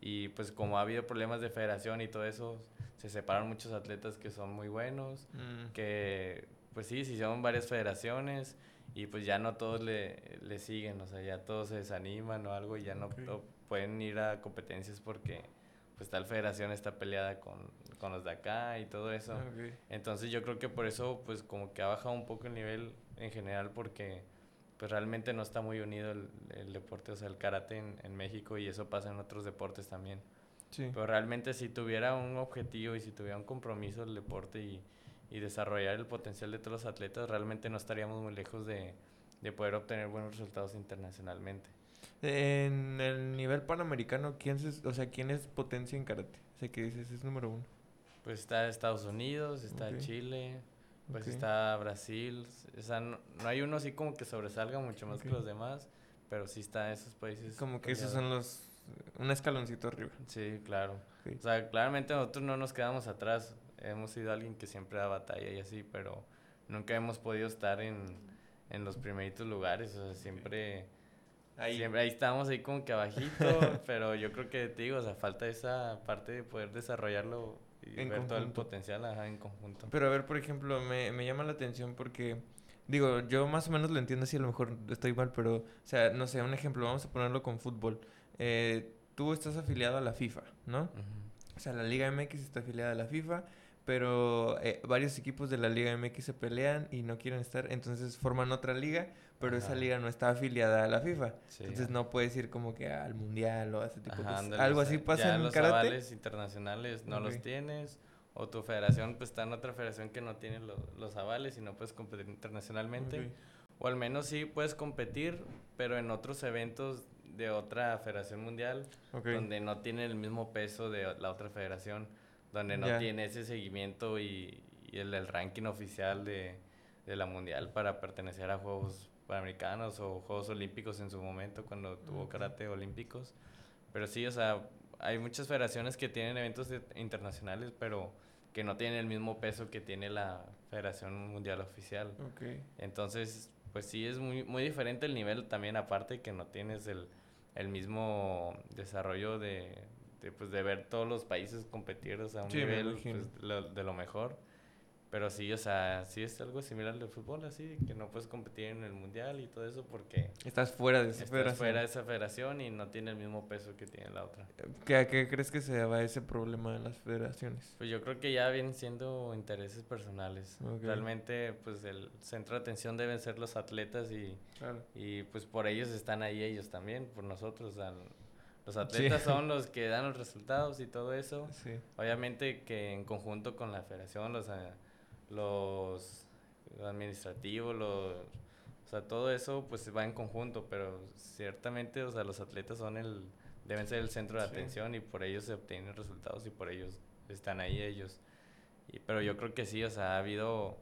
Y pues como ha habido problemas de federación y todo eso, se separan muchos atletas que son muy buenos, mm. que pues sí, si son varias federaciones y pues ya no todos le, le, siguen, o sea, ya todos se desaniman o algo y ya no, pueden ir a competencias porque pues tal federación está peleada con, con los de acá y todo eso. Entonces yo creo que por eso pues como que ha bajado un poco el nivel en general porque pues realmente no está muy unido el, deporte, o sea, el karate en, en, México y eso pasa en otros deportes también. Sí. Pero realmente si tuviera un objetivo y si tuviera un compromiso el deporte y, y desarrollar el potencial de todos los atletas, realmente no estaríamos muy lejos de, de poder obtener buenos resultados internacionalmente. En el nivel panamericano, ¿quién es, o sea, ¿quién es potencia en karate? O sea, que dices es número uno. Pues está Estados Unidos, está Chile, pues está Brasil, o sea, no, hay uno así como que sobresalga mucho más que los demás, pero sí está esos países. Como que esos son los, un escaloncito arriba. Sí, claro. O sea, claramente nosotros no nos quedamos atrás, hemos sido alguien que siempre da batalla y así, pero nunca hemos podido estar en, en los primeritos lugares, o sea, siempre... Ahí. Siempre ahí estamos ahí como que abajito, *laughs* pero yo creo que te digo, o sea, falta esa parte de poder desarrollarlo y ver todo el potencial en conjunto. Pero a ver, por ejemplo, me, me llama la atención porque, digo, yo más o menos lo entiendo así, a lo mejor estoy mal, pero, o sea, no sé, un ejemplo, vamos a ponerlo con fútbol. Eh, tú estás afiliado a la FIFA, ¿no? O sea, la Liga MX está afiliada a la FIFA, pero eh, varios equipos de la Liga MX se pelean y no quieren estar, entonces forman otra liga, pero esa liga no está afiliada a la FIFA. entonces no puedes ir como que al mundial o a ese tipo de cosas. Algo así pasa en los avales internacionales no los tienes o tu federación pues está en otra federación que no tiene los avales y no puedes competir internacionalmente. O al menos sí puedes competir, pero en otros eventos de otra federación mundial donde no tiene el mismo peso de la otra federación donde no tiene ese seguimiento y, el, ranking oficial de, la mundial para pertenecer a Juegos Panamericanos o Juegos Olímpicos en su momento cuando tuvo karate olímpicos. Pero sí, o sea, hay muchas federaciones que tienen eventos internacionales, pero que no tienen el mismo peso que tiene la Federación Mundial Oficial. Entonces, pues sí, es muy, muy diferente el nivel también, aparte que no tienes el, el mismo desarrollo de, de, pues, de ver todos los países competir a un nivel pues, de lo mejor. Pero sí, o sea, sí es algo similar al fútbol, así, que no puedes competir en el mundial y todo eso porque... Estás fuera de esa estás federación. fuera de esa federación y no tiene el mismo peso que tiene la otra. ¿Qué, ¿A qué crees que se deba ese problema en las federaciones? Pues yo creo que ya vienen siendo intereses personales. Realmente, pues el centro de atención deben ser los atletas y, y pues por ellos están ahí ellos también, por nosotros. Los atletas son *laughs* los que dan los resultados y todo eso. Obviamente que en conjunto con la federación, los, eh, los, administrativos, los, o sea, todo eso pues va en conjunto, pero ciertamente, o sea, los atletas son el, deben ser el centro de atención y por ellos se obtienen resultados y por ellos están ahí ellos. Y, pero yo creo que sí, o sea, ha habido,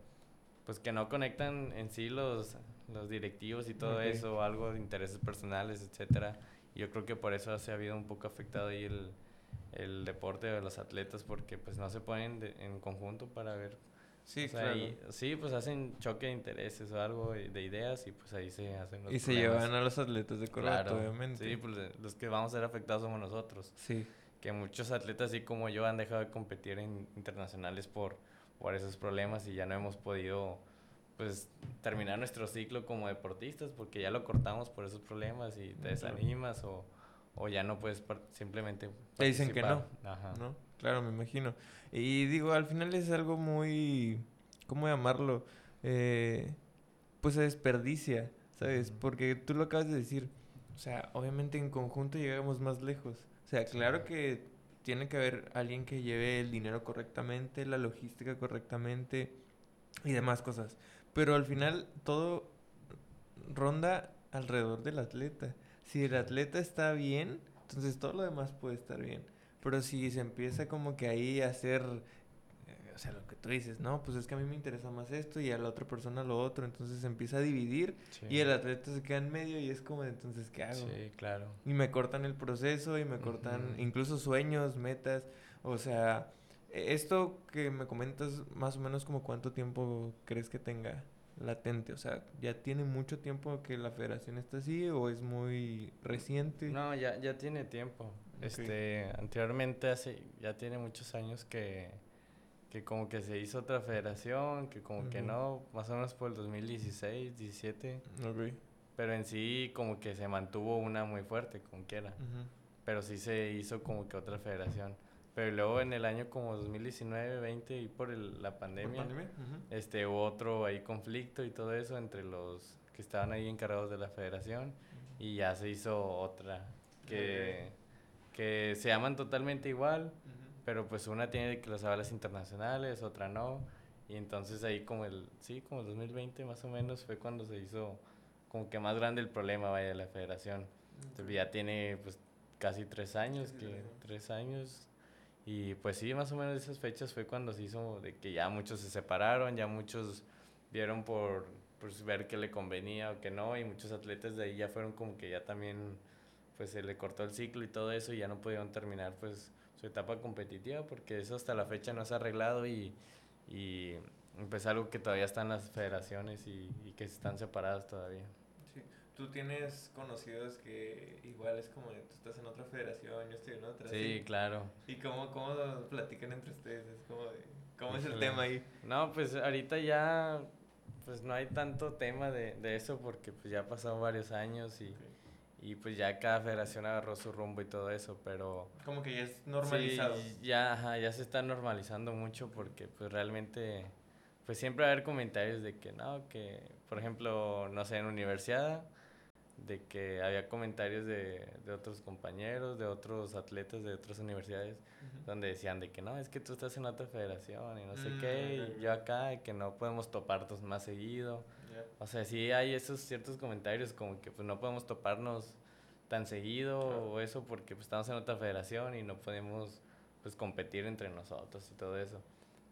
pues que no conectan en sí los, los directivos y todo eso, algo de intereses personales, etcétera. Yo creo que por eso se ha habido un poco afectado ahí el, el deporte de los atletas porque pues no se ponen en conjunto para ver Sí, claro. sí, pues hacen choque de intereses o algo de, ideas y pues ahí se hacen los Y se llevan a los atletas de corato, obviamente. Sí, pues los que vamos a ser afectados somos nosotros. Sí. Que muchos atletas, así como yo, han dejado de competir en internacionales por, por esos problemas y ya no hemos podido pues terminar nuestro ciclo como deportistas porque ya lo cortamos por esos problemas y te desanimas o, o ya no puedes simplemente te dicen que no. no claro me imagino. Y digo al final es algo muy cómo llamarlo eh, pues se desperdicia sabes porque tú lo acabas de decir o sea obviamente en conjunto llegamos más lejos. O sea claro que tiene que haber alguien que lleve el dinero correctamente la logística correctamente y demás cosas. Pero al final todo ronda alrededor del atleta. Si el atleta está bien, entonces todo lo demás puede estar bien. Pero si se empieza como que ahí a hacer, eh, o sea, lo que tú dices, no, pues es que a mí me interesa más esto y a la otra persona lo otro, entonces se empieza a dividir y el atleta se queda en medio y es como, entonces, ¿qué hago? Sí, claro. Y me cortan el proceso y me cortan incluso sueños, metas, o sea, esto que me comentas, más o menos como cuánto tiempo crees que tenga latente, o sea, ¿ya tiene mucho tiempo que la federación está así o es muy reciente? No, ya, ya tiene tiempo. Este, anteriormente hace, ya tiene muchos años que, que como que se hizo otra federación, que como que no, más o menos por el 2016, 17. Pero en sí como que se mantuvo una muy fuerte, como quiera. Pero sí se hizo como que otra federación. Pero luego en el año como 2019, 20 y por la pandemia, este hubo otro ahí conflicto y todo eso entre los que estaban ahí encargados de la federación y ya se hizo otra que, que se llaman totalmente igual, pero pues una tiene que los avales internacionales, otra no. Y entonces ahí como el, sí, como el 2020 más o menos fue cuando se hizo como que más grande el problema, vaya, de la federación. Entonces ya tiene pues casi tres años, que tres años y pues sí, más o menos esas fechas fue cuando se hizo de que ya muchos se separaron, ya muchos vieron por pues, ver que le convenía o que no, y muchos atletas de ahí ya fueron como que ya también pues se le cortó el ciclo y todo eso y ya no pudieron terminar pues su etapa competitiva porque eso hasta la fecha no se ha arreglado y, y pues algo que todavía están las federaciones y, y que están separadas todavía. Tú tienes conocidos que igual es como tú estás en otra federación, yo estoy en otra. Sí, claro. ¿Y cómo, cómo platican entre ustedes? Es como ¿Cómo es el tema ahí? No, pues ahorita ya pues no hay tanto tema de, de eso porque pues ya ha pasado varios años y, y pues ya cada federación agarró su rumbo y todo eso, pero... Como que ya es normalizado. Sí, ya, ya se está normalizando mucho porque pues realmente, pues siempre va a haber comentarios de que no, que por ejemplo, no sé, en universidad, de que había comentarios de, de otros compañeros, de otros atletas de otras universidades, donde decían de que no, es que tú estás en otra federación y no sé qué, y mm, yo acá, y que no podemos toparnos más seguido. O sea, sí hay esos ciertos comentarios como que pues no podemos toparnos tan seguido o eso porque pues, estamos en otra federación y no podemos pues competir entre nosotros y todo eso.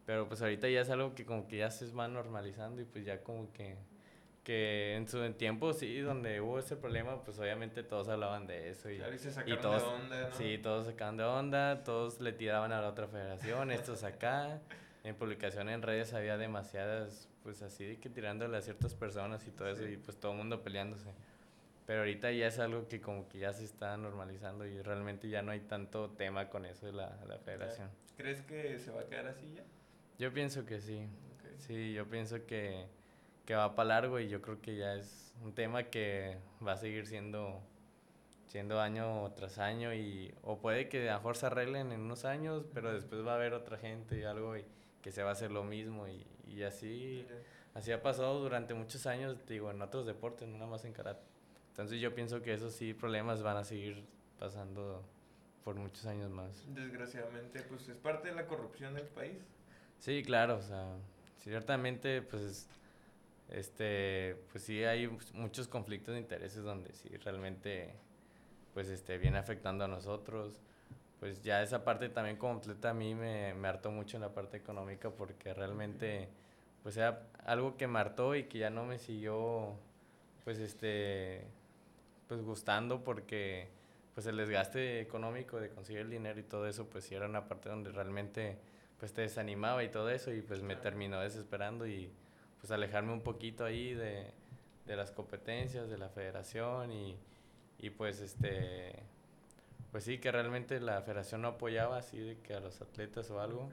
Pero pues ahorita ya es algo que como que ya se va normalizando y pues ya como que que en su tiempo sí, donde hubo ese problema, pues obviamente todos hablaban de eso y, y, todos, de onda, ¿no? Sí, todos sacaban de onda, todos le tiraban a la otra federación, estos *laughs* acá. En publicación en redes había demasiadas pues así de que tirándole a ciertas personas y todo eso y pues todo el mundo peleándose. Pero ahorita ya es algo que como que ya se está normalizando y realmente ya no hay tanto tema con eso de la, la federación. ¿Crees que se va a quedar así ya? Yo pienso que sí. Sí, yo pienso que, que va para largo y yo creo que ya es un tema que va a seguir siendo siendo año tras año y o puede que a lo mejor se arreglen en unos años, pero después va a haber otra gente y algo y que se va a hacer lo mismo y, y así, así ha pasado durante muchos años, digo, en otros deportes, no nada más en karate. Entonces yo pienso que esos sí problemas van a seguir pasando por muchos años más. Desgraciadamente, pues es parte de la corrupción del país. Sí, claro, o sea, ciertamente, pues, este, pues sí hay muchos conflictos de intereses donde sí realmente, pues, este, viene afectando a nosotros. Pues ya esa parte también completa a mí me, me hartó mucho en la parte económica porque realmente pues era algo que me hartó y que ya no me siguió pues este pues gustando porque pues el desgaste económico de conseguir el dinero y todo eso pues sí era una parte donde realmente pues te desanimaba y todo eso y pues me terminó desesperando y pues alejarme un poquito ahí de, de las competencias de la federación y, y pues este pues sí, que realmente la federación no apoyaba así de que a los atletas o algo.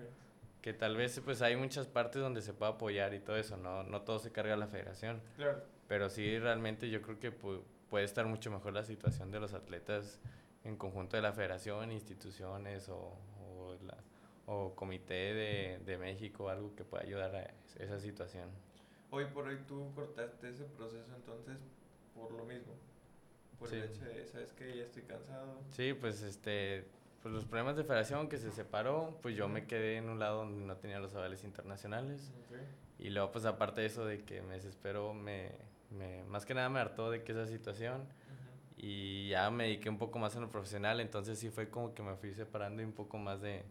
Que tal vez pues hay muchas partes donde se puede apoyar y todo eso, no, no todo se carga a la federación. Claro. Pero sí, realmente yo creo que puede estar mucho mejor la situación de los atletas en conjunto de la federación, instituciones o, o, la, o comité de, de México, algo que pueda ayudar a esa situación. Hoy por hoy tú cortaste ese proceso entonces por lo mismo por sí. el hecho de, ¿sabes que Ya estoy cansado. Sí, pues este, pues los problemas de federación que se separó, pues yo me quedé en un lado donde no tenía los avales internacionales. Y luego, pues aparte de eso de que me desesperó, me, me, más que nada me hartó de que esa situación. Y ya me dediqué un poco más en lo profesional, entonces sí fue como que me fui separando un poco más de,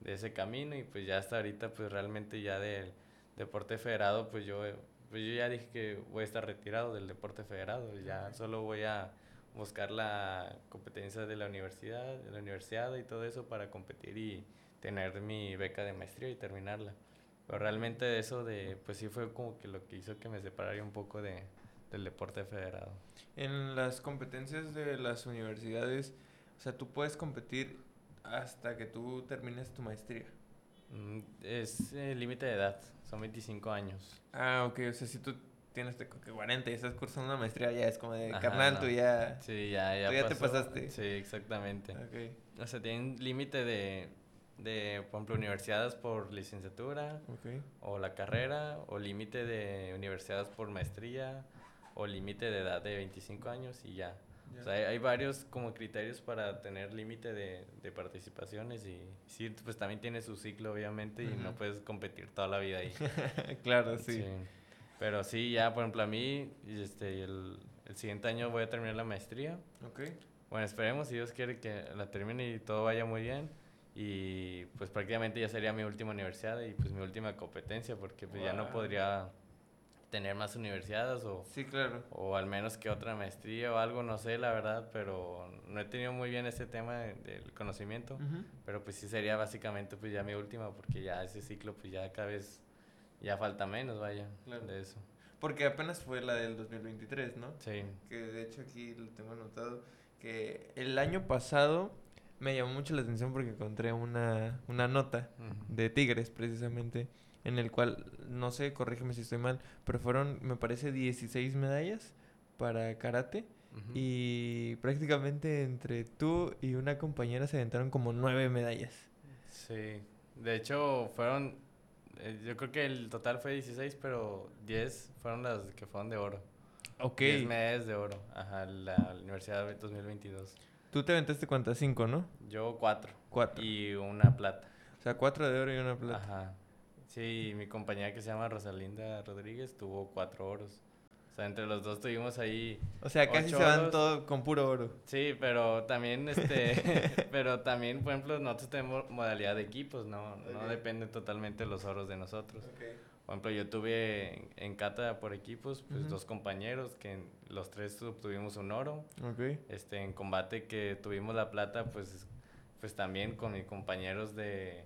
de ese camino y pues ya hasta ahorita pues realmente ya del deporte federado pues yo, pues yo ya dije que voy a estar retirado del deporte federado, ya solo voy a buscar la competencia de la universidad, de la universidad y todo eso para competir y tener mi beca de maestría y terminarla. Pero realmente eso de, pues sí fue como que lo que hizo que me separara un poco de, del deporte federado. En las competencias de las universidades, o sea, tú puedes competir hasta que tú termines tu maestría. Mm, es el límite de edad, son 25 años. Ah, ok, o sea, si tú tienes que 40 y estás cursando una maestría, ya es como de, carnal, tú ya... Sí, ya, ya, tú ya te pasaste. Sí, exactamente. Okay. O sea, tienen límite de, de, por ejemplo, universidades por licenciatura, okay. o la carrera, o límite de universidades por maestría, o límite de edad de 25 años y ya. O sea, hay, varios como criterios para tener límite de, de, participaciones y sí, pues también tiene su ciclo, obviamente, y no puedes competir toda la vida ahí. *laughs* claro, sí. sí. Pero sí, ya, por ejemplo, a mí, este, el, el siguiente año voy a terminar la maestría. Ok. Bueno, esperemos, si Dios quiere que la termine y todo vaya muy bien. Y pues prácticamente ya sería mi última universidad y pues mi última competencia, porque pues ya no podría tener más universidades o... Sí, claro. O al menos que otra maestría o algo, no sé, la verdad, pero no he tenido muy bien ese tema del conocimiento. Pero pues sí sería básicamente pues ya mi última, porque ya ese ciclo pues ya cada vez ya falta menos, vaya, de eso. Porque apenas fue la del 2023, ¿no? Sí. Que de hecho aquí lo tengo anotado, que el año pasado me llamó mucho la atención porque encontré una, una nota de Tigres, precisamente, en el cual, no sé, corrígeme si estoy mal, pero fueron, me parece, 16 medallas para karate y prácticamente entre tú y una compañera se aventaron como nueve medallas. Sí, de hecho fueron, eh, yo creo que el total fue 16, pero 10 fueron las que fueron de oro. Ok. 10 medallas de oro, ajá, la Universidad de 2022. Tú te aventaste cuántas, cinco, ¿no? Yo cuatro. Cuatro. Y una plata. O sea, cuatro de oro y una plata. Ajá. Sí, mi compañera que se llama Rosalinda Rodríguez tuvo cuatro oros. O sea, entre los dos tuvimos ahí. O sea, casi se van todo con puro oro. Sí, pero también, este. *laughs* pero también, por ejemplo, nosotros tenemos modalidad de equipos, ¿no? No depende totalmente de los oros de nosotros. Por ejemplo, yo tuve en, cata por equipos, pues dos compañeros que los tres obtuvimos un oro. Este, en combate que tuvimos la plata, pues, pues también con mis compañeros de,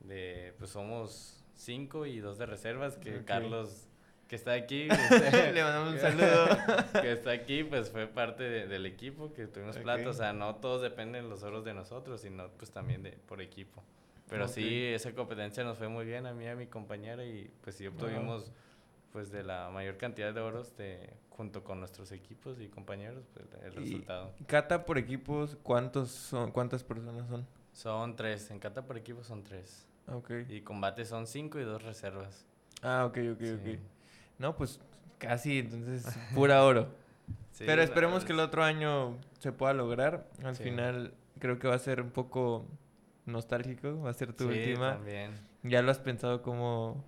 de pues somos cinco y dos de reservas, que Carlos que está aquí. *laughs* Este, Le mandamos un saludo. *laughs* que está aquí, pues fue parte del equipo, que tuvimos plata. O sea, no todos dependen los oros de nosotros, sino pues también de, por equipo. Pero sí, esa competencia nos fue muy bien a mí y a mi compañera y pues sí obtuvimos pues de la mayor cantidad de oros de, junto con nuestros equipos y compañeros pues, el resultado. ¿Cata por equipos cuántos son, cuántas personas son? Son tres, en cata por equipos son tres. Okay. Y combate son cinco y dos reservas. Ah, ok, ok, ok. No, pues casi, entonces, pura oro. *laughs* Pero esperemos que el otro año se pueda lograr. Al final, creo que va a ser un poco nostálgico. Va a ser tu última. También. ¿Ya lo has pensado como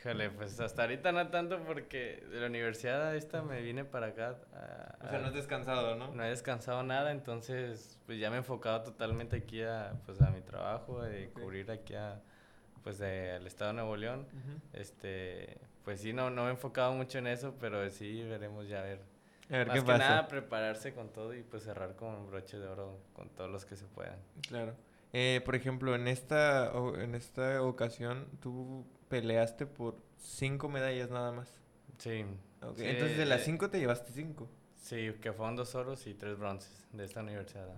Híjole, pues hasta ahorita no tanto porque de la universidad esta me vine para acá. o sea, no has descansado, ¿no? No he descansado nada, entonces pues ya me he enfocado totalmente aquí a, pues, a mi trabajo, de cubrir aquí a, pues el estado de Nuevo León. Este, pues sí, no, no me he enfocado mucho en eso, pero sí veremos ya a ver. A ver Más qué que nada, prepararse con todo y pues cerrar con broche de oro con todos los que se puedan. Claro. Eh, por ejemplo, en esta, en esta ocasión, tú peleaste por cinco medallas nada más. Sí. Entonces, de las cinco te llevaste cinco. Sí, que fueron dos oros y tres bronces de esta universidad.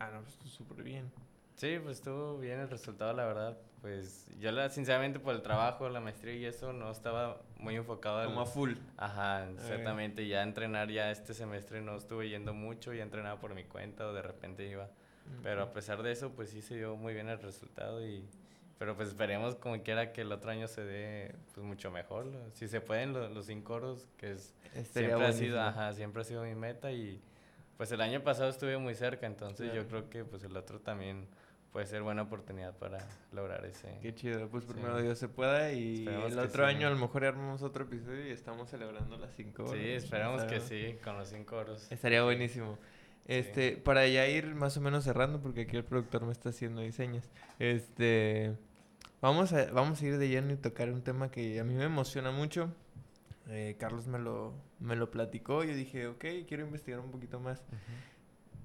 Ah, no, pues súper bien. Sí, pues estuvo bien el resultado, la verdad. Pues yo, la, sinceramente, por el trabajo, la maestría y eso, no estaba muy enfocado. Como a full. Ajá, exactamente. Ya entrenar ya este semestre no estuve yendo mucho, ya entrenaba por mi cuenta o de repente iba. Pero a pesar de eso, pues sí se dio muy bien el resultado y... Pero pues esperemos como quiera que el otro año se dé pues mucho mejor. Si se pueden los, cinco oros, que es... siempre ha sido, ajá, siempre ha sido mi meta y... Pues el año pasado estuve muy cerca, entonces yo creo que pues el otro también puede ser buena oportunidad para lograr ese. Qué chido, pues primero Dios se pueda y el otro año a lo mejor armamos otro episodio y estamos celebrando las cinco horas. Sí, esperamos que sí, con los cinco oros. Estaría buenísimo. Este, para ya ir más o menos cerrando, porque aquí el productor me está haciendo diseños. Este, vamos a, vamos a ir de lleno y tocar un tema que a mí me emociona mucho. Eh, Carlos me lo, me lo platicó y yo dije, ok, quiero investigar un poquito más.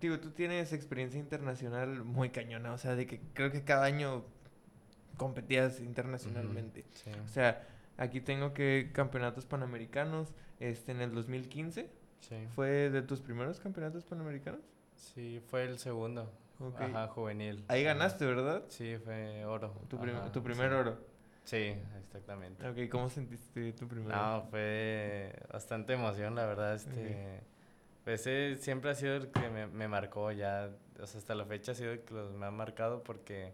Digo, tú tienes experiencia internacional muy cañona, o sea, de que creo que cada año competías internacionalmente. O sea, aquí tengo que campeonatos panamericanos, este, en el 2015. Sí. ¿Fue de tus primeros campeonatos panamericanos? Sí, fue el segundo. Ajá, juvenil. Ahí ganaste, ¿verdad? Sí, fue oro. Tu, tu primer oro. Sí, exactamente. Ok, ¿cómo sentiste tu primer oro? No, fue bastante emoción, la verdad. Este, pues siempre ha sido el que me, me, marcó ya, o sea, hasta la fecha ha sido el que los me ha marcado porque,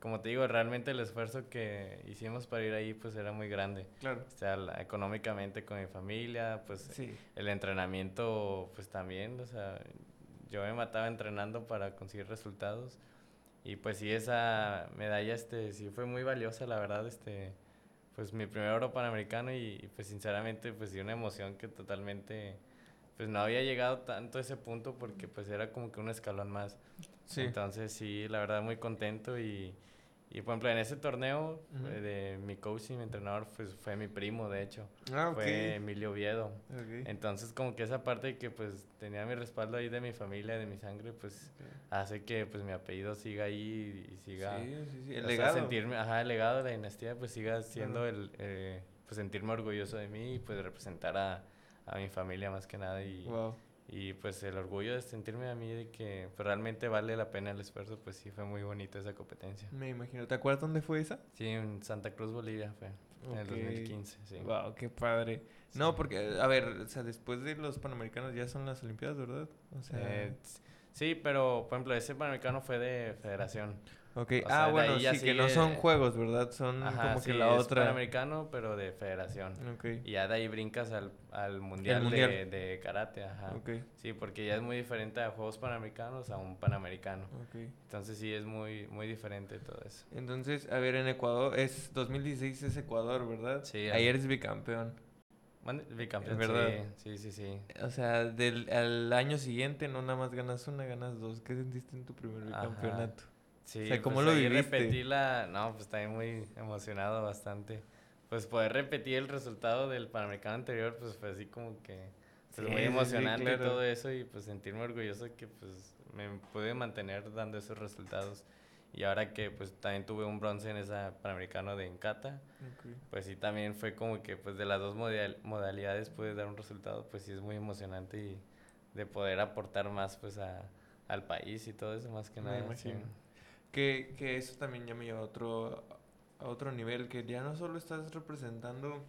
como te digo, realmente el esfuerzo que hicimos para ir ahí, pues era muy grande. Claro. O sea, económicamente con mi familia, pues el entrenamiento, pues también, o sea, yo me mataba entrenando para conseguir resultados. Y pues sí, esa medalla, este, sí fue muy valiosa, la verdad, este, pues mi primer oro panamericano y, pues sinceramente, pues sí, una emoción que totalmente pues no había llegado tanto a ese punto porque pues era como que un escalón más. Sí. Entonces sí, la verdad muy contento y, y por ejemplo en ese torneo eh, de mi coach y mi entrenador pues fue mi primo de hecho. Ah, Fue Emilio Oviedo. Entonces como que esa parte que pues tenía mi respaldo ahí de mi familia, de mi sangre, pues hace que pues mi apellido siga ahí y siga... Sí, sí, sí. El legado. sentirme, ajá, el legado de la dinastía pues siga siendo el... Eh, pues sentirme orgulloso de mí y pues representar a a mi familia más que nada y, y pues el orgullo de sentirme a mí de que realmente vale la pena el esfuerzo, pues sí fue muy bonita esa competencia. Me imagino. ¿Te acuerdas dónde fue esa? Sí, en Santa Cruz, Bolivia fue. En el 2015, sí. Wow, qué padre. No, porque, a ver, o sea, después de los Panamericanos ya son las Olimpiadas, ¿verdad? O sea... Eh, sí, pero, por ejemplo, ese Panamericano fue de federación. Ok, ah, bueno, sí, que no son juegos, ¿verdad? Son como que la otra. Es panamericano, pero de federación. Okay. Y ya de ahí brincas al, al mundial, De, de, karate, ajá. Okay. Sí, porque ya es muy diferente a Juegos Panamericanos a un Panamericano. Okay. Entonces sí es muy, muy diferente todo eso. Entonces, a ver, en Ecuador, es 2016 es Ecuador, ¿verdad? Sí. Ayer es bicampeón. Bicampeón, ¿verdad? Sí, sí, sí, O sea, del al año siguiente no nada más ganas una, ganas dos. ¿Qué sentiste en tu primer bicampeonato? Sí, o ¿cómo pues lo viviste? la... No, pues también muy emocionado bastante. Pues poder repetir el resultado del Panamericano anterior, pues fue así como que... Pues muy emocionante y todo eso y pues sentirme orgulloso que pues me pude mantener dando esos resultados. Y ahora que pues también tuve un bronce en ese Panamericano de Encata, pues sí también fue como que pues de las dos modalidades pude dar un resultado, pues sí es muy emocionante y de poder aportar más pues a, al país y todo eso más que nada. Que, que eso también ya me lleva a otro, a otro nivel, que ya no solo estás representando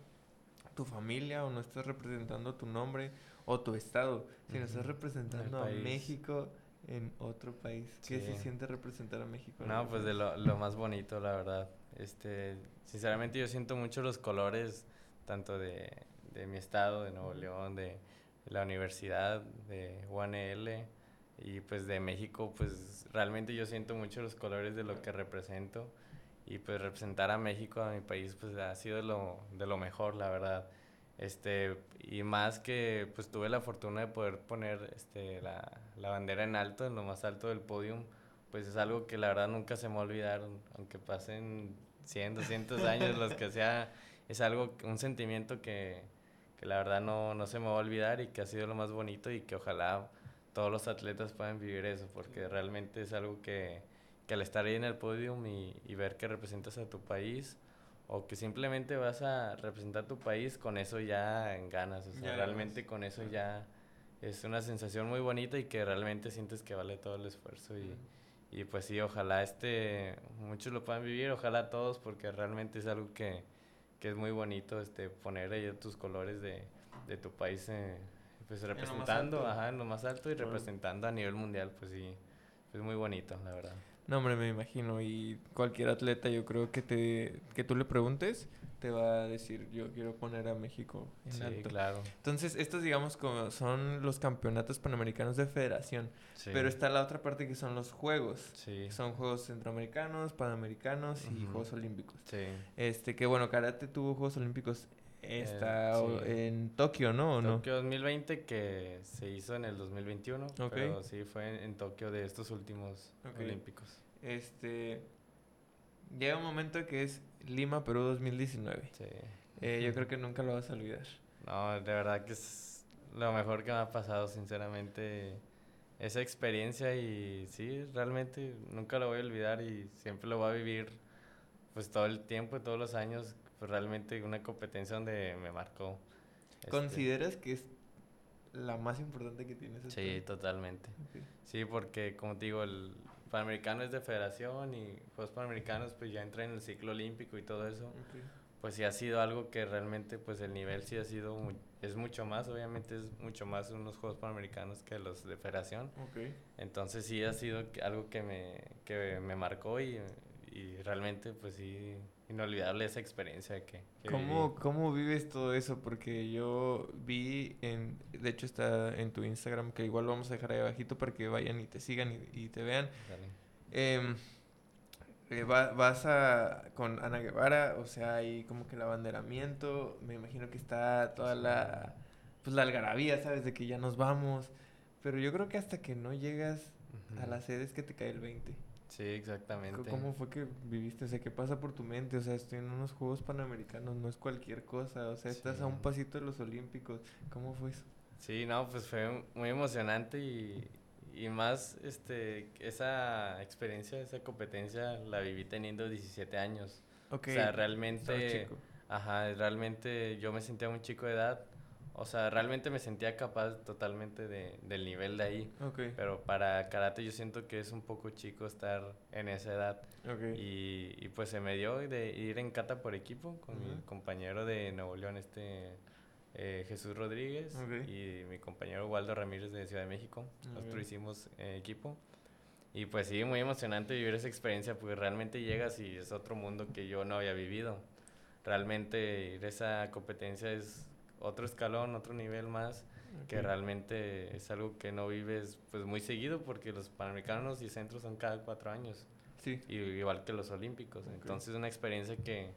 tu familia o no estás representando tu nombre o tu estado, sino estás representando a México en otro país. ¿Qué se siente representar a México? No, pues de lo, lo, más bonito, la verdad. Este, sinceramente yo siento mucho los colores, tanto de, de mi estado, de Nuevo León, de, la universidad, de UNL y pues de México, pues realmente yo siento mucho los colores de lo que represento y pues representar a México, a mi país, pues ha sido lo, de lo mejor, la verdad. Este, y más que pues tuve la fortuna de poder poner este, la, la bandera en alto, en lo más alto del podium, pues es algo que la verdad nunca se me va a olvidar, aunque pasen 100, 200 años, los que sea, es algo, un sentimiento que, que la verdad no, no se me va a olvidar y que ha sido lo más bonito y que ojalá todos los atletas pueden vivir eso, porque realmente es algo que, que al estar ahí en el podium y, y, ver que representas a tu país o que simplemente vas a representar tu país, con eso ya ganas, o sea, realmente con eso ya es una sensación muy bonita y que realmente sientes que vale todo el esfuerzo y, y pues sí, ojalá este, muchos lo puedan vivir, ojalá todos, porque realmente es algo que, que es muy bonito este, poner ahí tus colores de, de tu país. Eh, pues representando, ajá, en lo más alto y representando a nivel mundial, pues sí, es muy bonito, la verdad. No, hombre, me imagino. Y cualquier atleta, yo creo que te que tú le preguntes, te va a decir, yo quiero poner a México en sí, claro. Entonces, estos, digamos, como son los campeonatos panamericanos de federación. Pero está la otra parte que son los juegos. Sí. Son juegos centroamericanos, panamericanos y Juegos Olímpicos. Sí. Este, que bueno, Karate tuvo Juegos Olímpicos Está en Tokio, ¿no? Tokio 2020 que se hizo en el 2021, pero sí fue en, Tokio de estos últimos Olímpicos. Este llega un momento que es Lima, Perú 2019. Sí. Eh, yo creo que nunca lo vas a olvidar. No, de verdad que es lo mejor que me ha pasado, sinceramente, esa experiencia y sí, realmente nunca lo voy a olvidar y siempre lo voy a vivir pues todo el tiempo, todos los años pues realmente una competencia donde me marcó. Este, ¿Consideras que es la más importante que tienes? Sí, totalmente. Sí, porque como te digo, el Panamericano es de federación y Juegos Panamericanos pues ya entra en el ciclo olímpico y todo eso. Pues sí ha sido algo que realmente pues el nivel sí ha sido, es mucho más, obviamente es mucho más unos Juegos Panamericanos que los de federación. Entonces sí ha sido algo que me, que me marcó y, y realmente pues sí inolvidable esa experiencia que, ¿Cómo, ¿Cómo vives todo eso? Porque yo vi, en, de hecho está en tu Instagram, que igual lo vamos a dejar ahí abajito para que vayan y te sigan y, te vean. Em, eh, vas a, con Ana Guevara, o sea, hay como que el abanderamiento, me imagino que está toda la, pues la algarabía, ¿sabes? De que ya nos vamos, pero yo creo que hasta que no llegas a la sede es que te cae el 20. Sí, exactamente. ¿Cómo fue que viviste? O sea, ¿qué pasa por tu mente? O sea, estoy en unos Juegos Panamericanos, no es cualquier cosa. O sea, estás a un pasito de los Olímpicos. ¿Cómo fue eso? Sí, no, pues fue muy emocionante y, y más este esa experiencia, esa competencia la viví teniendo 17 años. Okay. O sea, realmente... Ajá, realmente yo me sentía un chico de edad o sea, realmente me sentía capaz totalmente de, del nivel de ahí. Pero para karate yo siento que es un poco chico estar en esa edad. Y, y, pues se me dio de ir en kata por equipo con mi compañero de Nuevo León, este eh, Jesús Rodríguez y mi compañero Waldo Ramírez de Ciudad de México. Nosotros hicimos eh, equipo. Y pues sí, muy emocionante vivir esa experiencia porque realmente llegas y es otro mundo que yo no había vivido. Realmente ir a esa competencia es otro escalón, otro nivel más, que realmente es algo que no vives pues muy seguido porque los panamericanos y centros son cada cuatro años. Sí. Y, igual que los olímpicos. Entonces es una experiencia que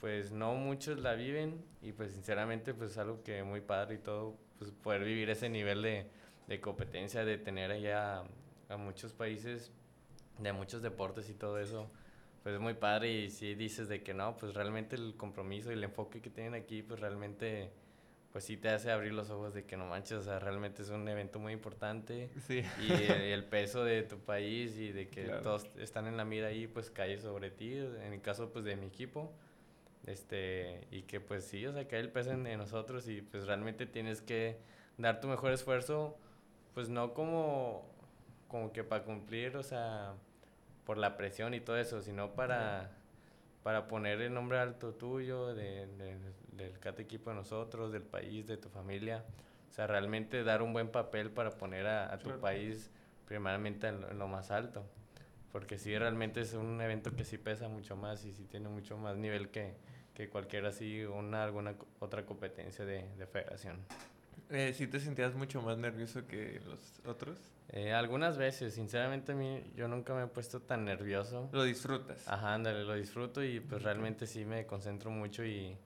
pues no muchos la viven y pues sinceramente pues es algo que muy padre y todo, pues poder vivir ese nivel de, de competencia, de tener allá a muchos países de muchos deportes y todo eso, pues es muy padre y si dices de que no, pues realmente el compromiso y el enfoque que tienen aquí, pues realmente, pues sí te hace abrir los ojos de que no manches, o sea, realmente es un evento muy importante. Y el, peso de tu país y de que todos están en la mira ahí, pues cae sobre ti, en el caso pues de mi equipo, este, y que pues sí, o sea, cae el peso en nosotros y pues realmente tienes que dar tu mejor esfuerzo, pues no como como que para cumplir, o sea, por la presión y todo eso, sino para, para poner el nombre alto tuyo, de, del cada equipo de nosotros, del país, de tu familia. O sea, realmente dar un buen papel para poner a, tu país primeramente en lo, más alto. Porque sí, realmente es un evento que sí pesa mucho más y sí tiene mucho más nivel que, que cualquier así, una, alguna otra competencia de, de federación. Eh, ¿Sí te sentías mucho más nervioso que los otros? Eh, algunas veces, sinceramente a mí yo nunca me he puesto tan nervioso. ¿Lo disfrutas? Ajá, ándale, lo disfruto y pues realmente sí me concentro mucho y,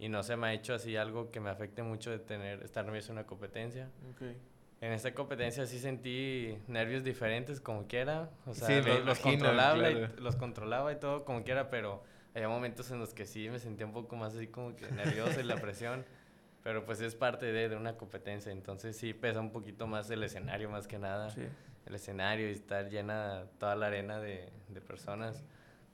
y, no se me ha hecho así algo que me afecte mucho de tener, estar nervioso en una competencia. Okay. En esta competencia sí sentí nervios diferentes como quiera, o sea, los, controlaba y, los controlaba y todo como quiera, pero había momentos en los que sí me sentía un poco más así como que nervioso y la *laughs* presión. Pero pues es parte de, de, una competencia, entonces sí pesa un poquito más el escenario más que nada. Sí. El escenario y estar llena toda la arena de, de personas,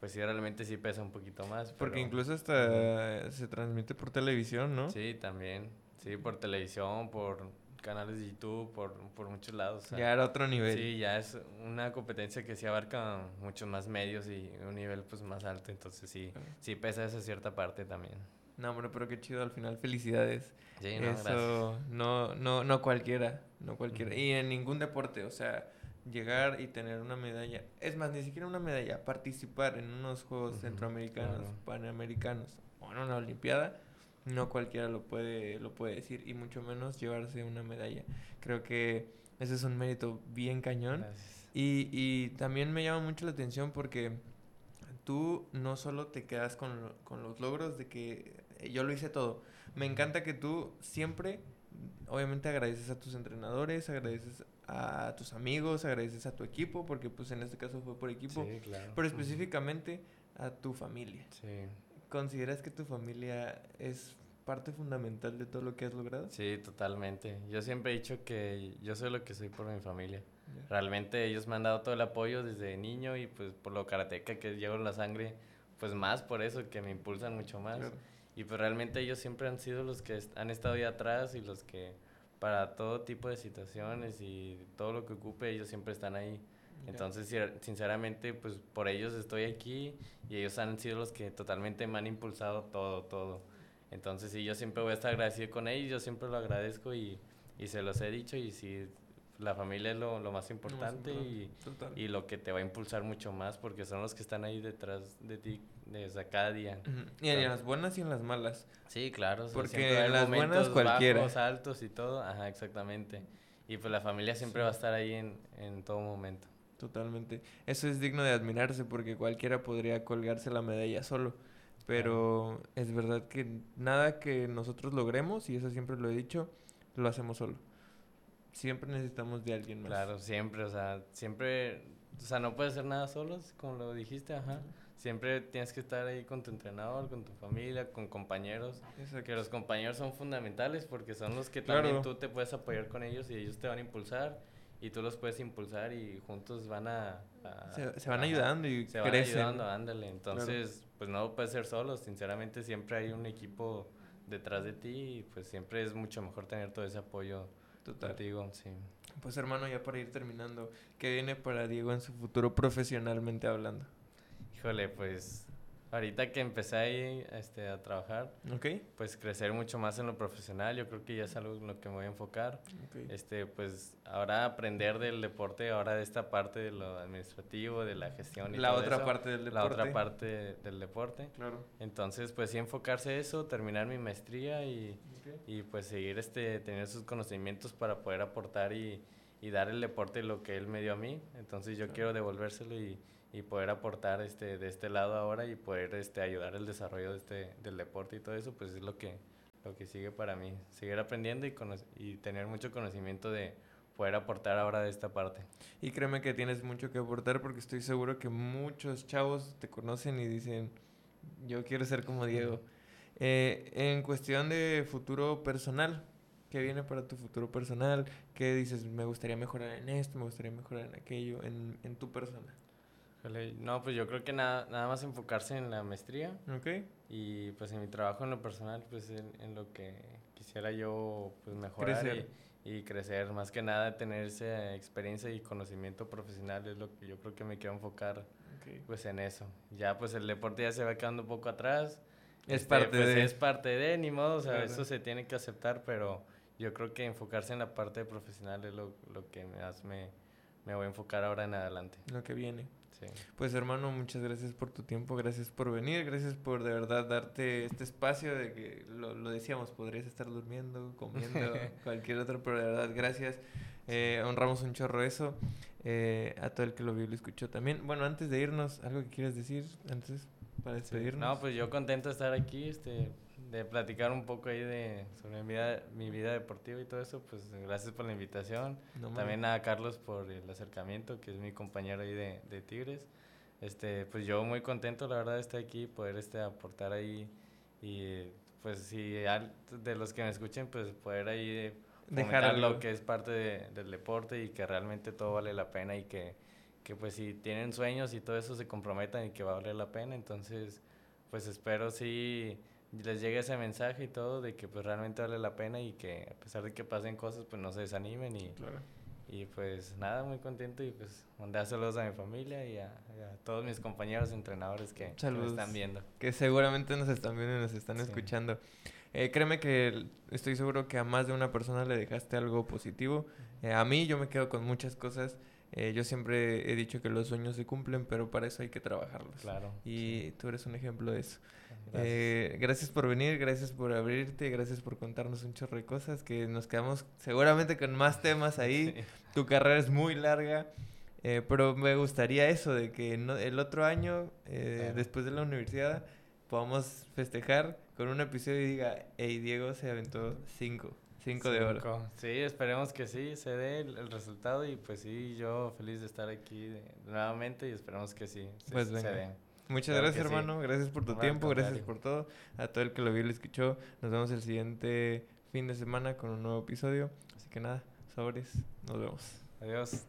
pues sí realmente sí pesa un poquito más. Porque incluso hasta se transmite por televisión, ¿no? Sí, también. Sí, por televisión, por canales de YouTube, por, por muchos lados. ya era otro nivel. Sí, ya es una competencia que sí abarca muchos más medios y un nivel pues más alto, entonces sí, sí pesa esa cierta parte también. No, hombre, pero qué chido al final. Felicidades. Sí, no, Eso no, no, no cualquiera, no cualquiera. Y en ningún deporte, o sea, llegar y tener una medalla. Es más, ni siquiera una medalla, participar en unos Juegos Centroamericanos, Panamericanos o en una Olimpiada, no cualquiera lo puede, lo puede decir. Y mucho menos llevarse una medalla. Creo que ese es un mérito bien cañón. Y, y también me llama mucho la atención porque tú no solo te quedas con, con los logros de que yo lo hice todo. Me encanta que tú siempre, obviamente agradeces a tus entrenadores, agradeces a tus amigos, agradeces a tu equipo, porque pues en este caso fue por equipo, sí, claro. pero específicamente a tu familia. Sí. ¿Consideras que tu familia es parte fundamental de todo lo que has logrado? Sí, totalmente. Yo siempre he dicho que yo soy lo que soy por mi familia. Realmente ellos me han dado todo el apoyo desde niño y pues por lo karateca que llevo en la sangre, pues más por eso que me impulsan mucho más. Y pues realmente ellos siempre han sido los que han estado ahí atrás y los que para todo tipo de situaciones y todo lo que ocupe ellos siempre están ahí. Entonces, sinceramente, pues por ellos estoy aquí y ellos han sido los que totalmente me han impulsado todo, todo. Entonces, sí, yo siempre voy a estar agradecido con ellos, yo siempre lo agradezco y, y se los he dicho y si la familia es lo, lo más importante, y, y, lo que te va a impulsar mucho más porque son los que están ahí detrás de ti desde cada día. Y en las buenas y en las malas. Sí, claro. porque en las buenas cualquiera. Bajos, altos y todo, ajá, exactamente. Y pues la familia siempre va a estar ahí en, en todo momento. Totalmente. Eso es digno de admirarse porque cualquiera podría colgarse la medalla solo. Pero es verdad que nada que nosotros logremos, y eso siempre lo he dicho, lo hacemos solo siempre necesitamos de alguien más. Claro, siempre, o sea, siempre, o sea, no puedes hacer nada solos, como lo dijiste, ajá. Siempre tienes que estar ahí con tu entrenador, con tu familia, con compañeros. Que los compañeros son fundamentales porque son los que también tú te puedes apoyar con ellos y ellos te van a impulsar y tú los puedes impulsar y juntos van a... se, van ayudando y se van ayudando, ándale. Entonces, pues no puedes ser solos, sinceramente siempre hay un equipo detrás de ti y pues siempre es mucho mejor tener todo ese apoyo Total. contigo, sí. Pues hermano, ya para ir terminando, ¿qué viene para Diego en su futuro profesionalmente hablando? Híjole, pues ahorita que empecé ahí este, a trabajar, pues crecer mucho más en lo profesional, yo creo que ya es algo en lo que me voy a enfocar. Este, pues ahora aprender del deporte, ahora de esta parte de lo administrativo, de la gestión y la otra parte del deporte. La otra parte del deporte. Claro. Entonces, pues sí enfocarse eso, terminar mi maestría y, y pues seguir este, tener sus conocimientos para poder aportar y, y, dar el deporte lo que él me dio a mí. Entonces yo quiero devolvérselo y y poder aportar este, de este lado ahora y poder este, ayudar el desarrollo de este, del deporte y todo eso, pues es lo que, lo que sigue para mí. Seguir aprendiendo y, y tener mucho conocimiento de poder aportar ahora de esta parte. Y créeme que tienes mucho que aportar porque estoy seguro que muchos chavos te conocen y dicen, yo quiero ser como Diego. Eh, en cuestión de futuro personal, ¿qué viene para tu futuro personal? ¿Qué dices? Me gustaría mejorar en esto, me gustaría mejorar en aquello, en, en tu persona. No, pues yo creo que nada, nada más enfocarse en la maestría. Ok. Y pues en mi trabajo en lo personal, pues en, lo que quisiera yo pues mejorar Y, crecer. Más que nada tener esa experiencia y conocimiento profesional es lo que yo creo que me quiero enfocar pues en eso. Ya pues el deporte ya se va quedando un poco atrás. Es este, parte pues, de... Es parte de, ni modo, o sea, eso se tiene que aceptar, pero yo creo que enfocarse en la parte profesional es lo, lo que más me, me voy a enfocar ahora en adelante. Lo que viene. Pues hermano, muchas gracias por tu tiempo, gracias por venir, gracias por de verdad darte este espacio de que lo, lo decíamos, podrías estar durmiendo, comiendo, *laughs* cualquier otro, pero de verdad gracias. Eh, honramos un chorro eso. Eh, a todo el que lo vio y lo escuchó también. Bueno, antes de irnos, ¿algo que quieras decir antes para despedirnos? No, pues yo contento de estar aquí, este, de platicar un poco ahí de sobre mi vida, mi vida deportiva y todo eso, pues gracias por la invitación. También a Carlos por el acercamiento, que es mi compañero ahí de, de, Tigres. Este, pues yo muy contento, la verdad, de estar aquí, poder este, aportar ahí y pues si de los que me escuchen, pues poder ahí dejar lo que es parte del deporte y que realmente todo vale la pena y que, que pues si tienen sueños y todo eso se comprometan y que va a valer la pena, entonces pues espero sí les llegue ese mensaje y todo de que pues realmente vale la pena y que a pesar de que pasen cosas pues no se desanimen y, y pues nada, muy contento y pues mandar saludos a mi familia y a, todos mis compañeros entrenadores que, me están viendo. Que seguramente nos están viendo y nos están escuchando. Eh, créeme que estoy seguro que a más de una persona le dejaste algo positivo. Eh, a mí yo me quedo con muchas cosas. Eh, yo siempre he dicho que los sueños se cumplen, pero para eso hay que trabajarlos. Claro. Y tú eres un ejemplo de eso. Gracias. Eh, gracias por venir, gracias por abrirte, gracias por contarnos un chorro de cosas, que nos quedamos seguramente con más temas ahí. Tu carrera es muy larga, eh, pero me gustaría eso, de que el otro año, después de la universidad, podamos festejar con un episodio y diga, hey, Diego se aventó cinco. Cinco, de oro. Sí, esperemos que sí se dé el, resultado y pues sí, yo feliz de estar aquí nuevamente y esperemos que sí se, pues dé. Muchas gracias, hermano. Gracias por tu tiempo, gracias por todo. A todo el que lo vio y lo escuchó. Nos vemos el siguiente fin de semana con un nuevo episodio. Así que nada, sobres. Nos vemos. Adiós.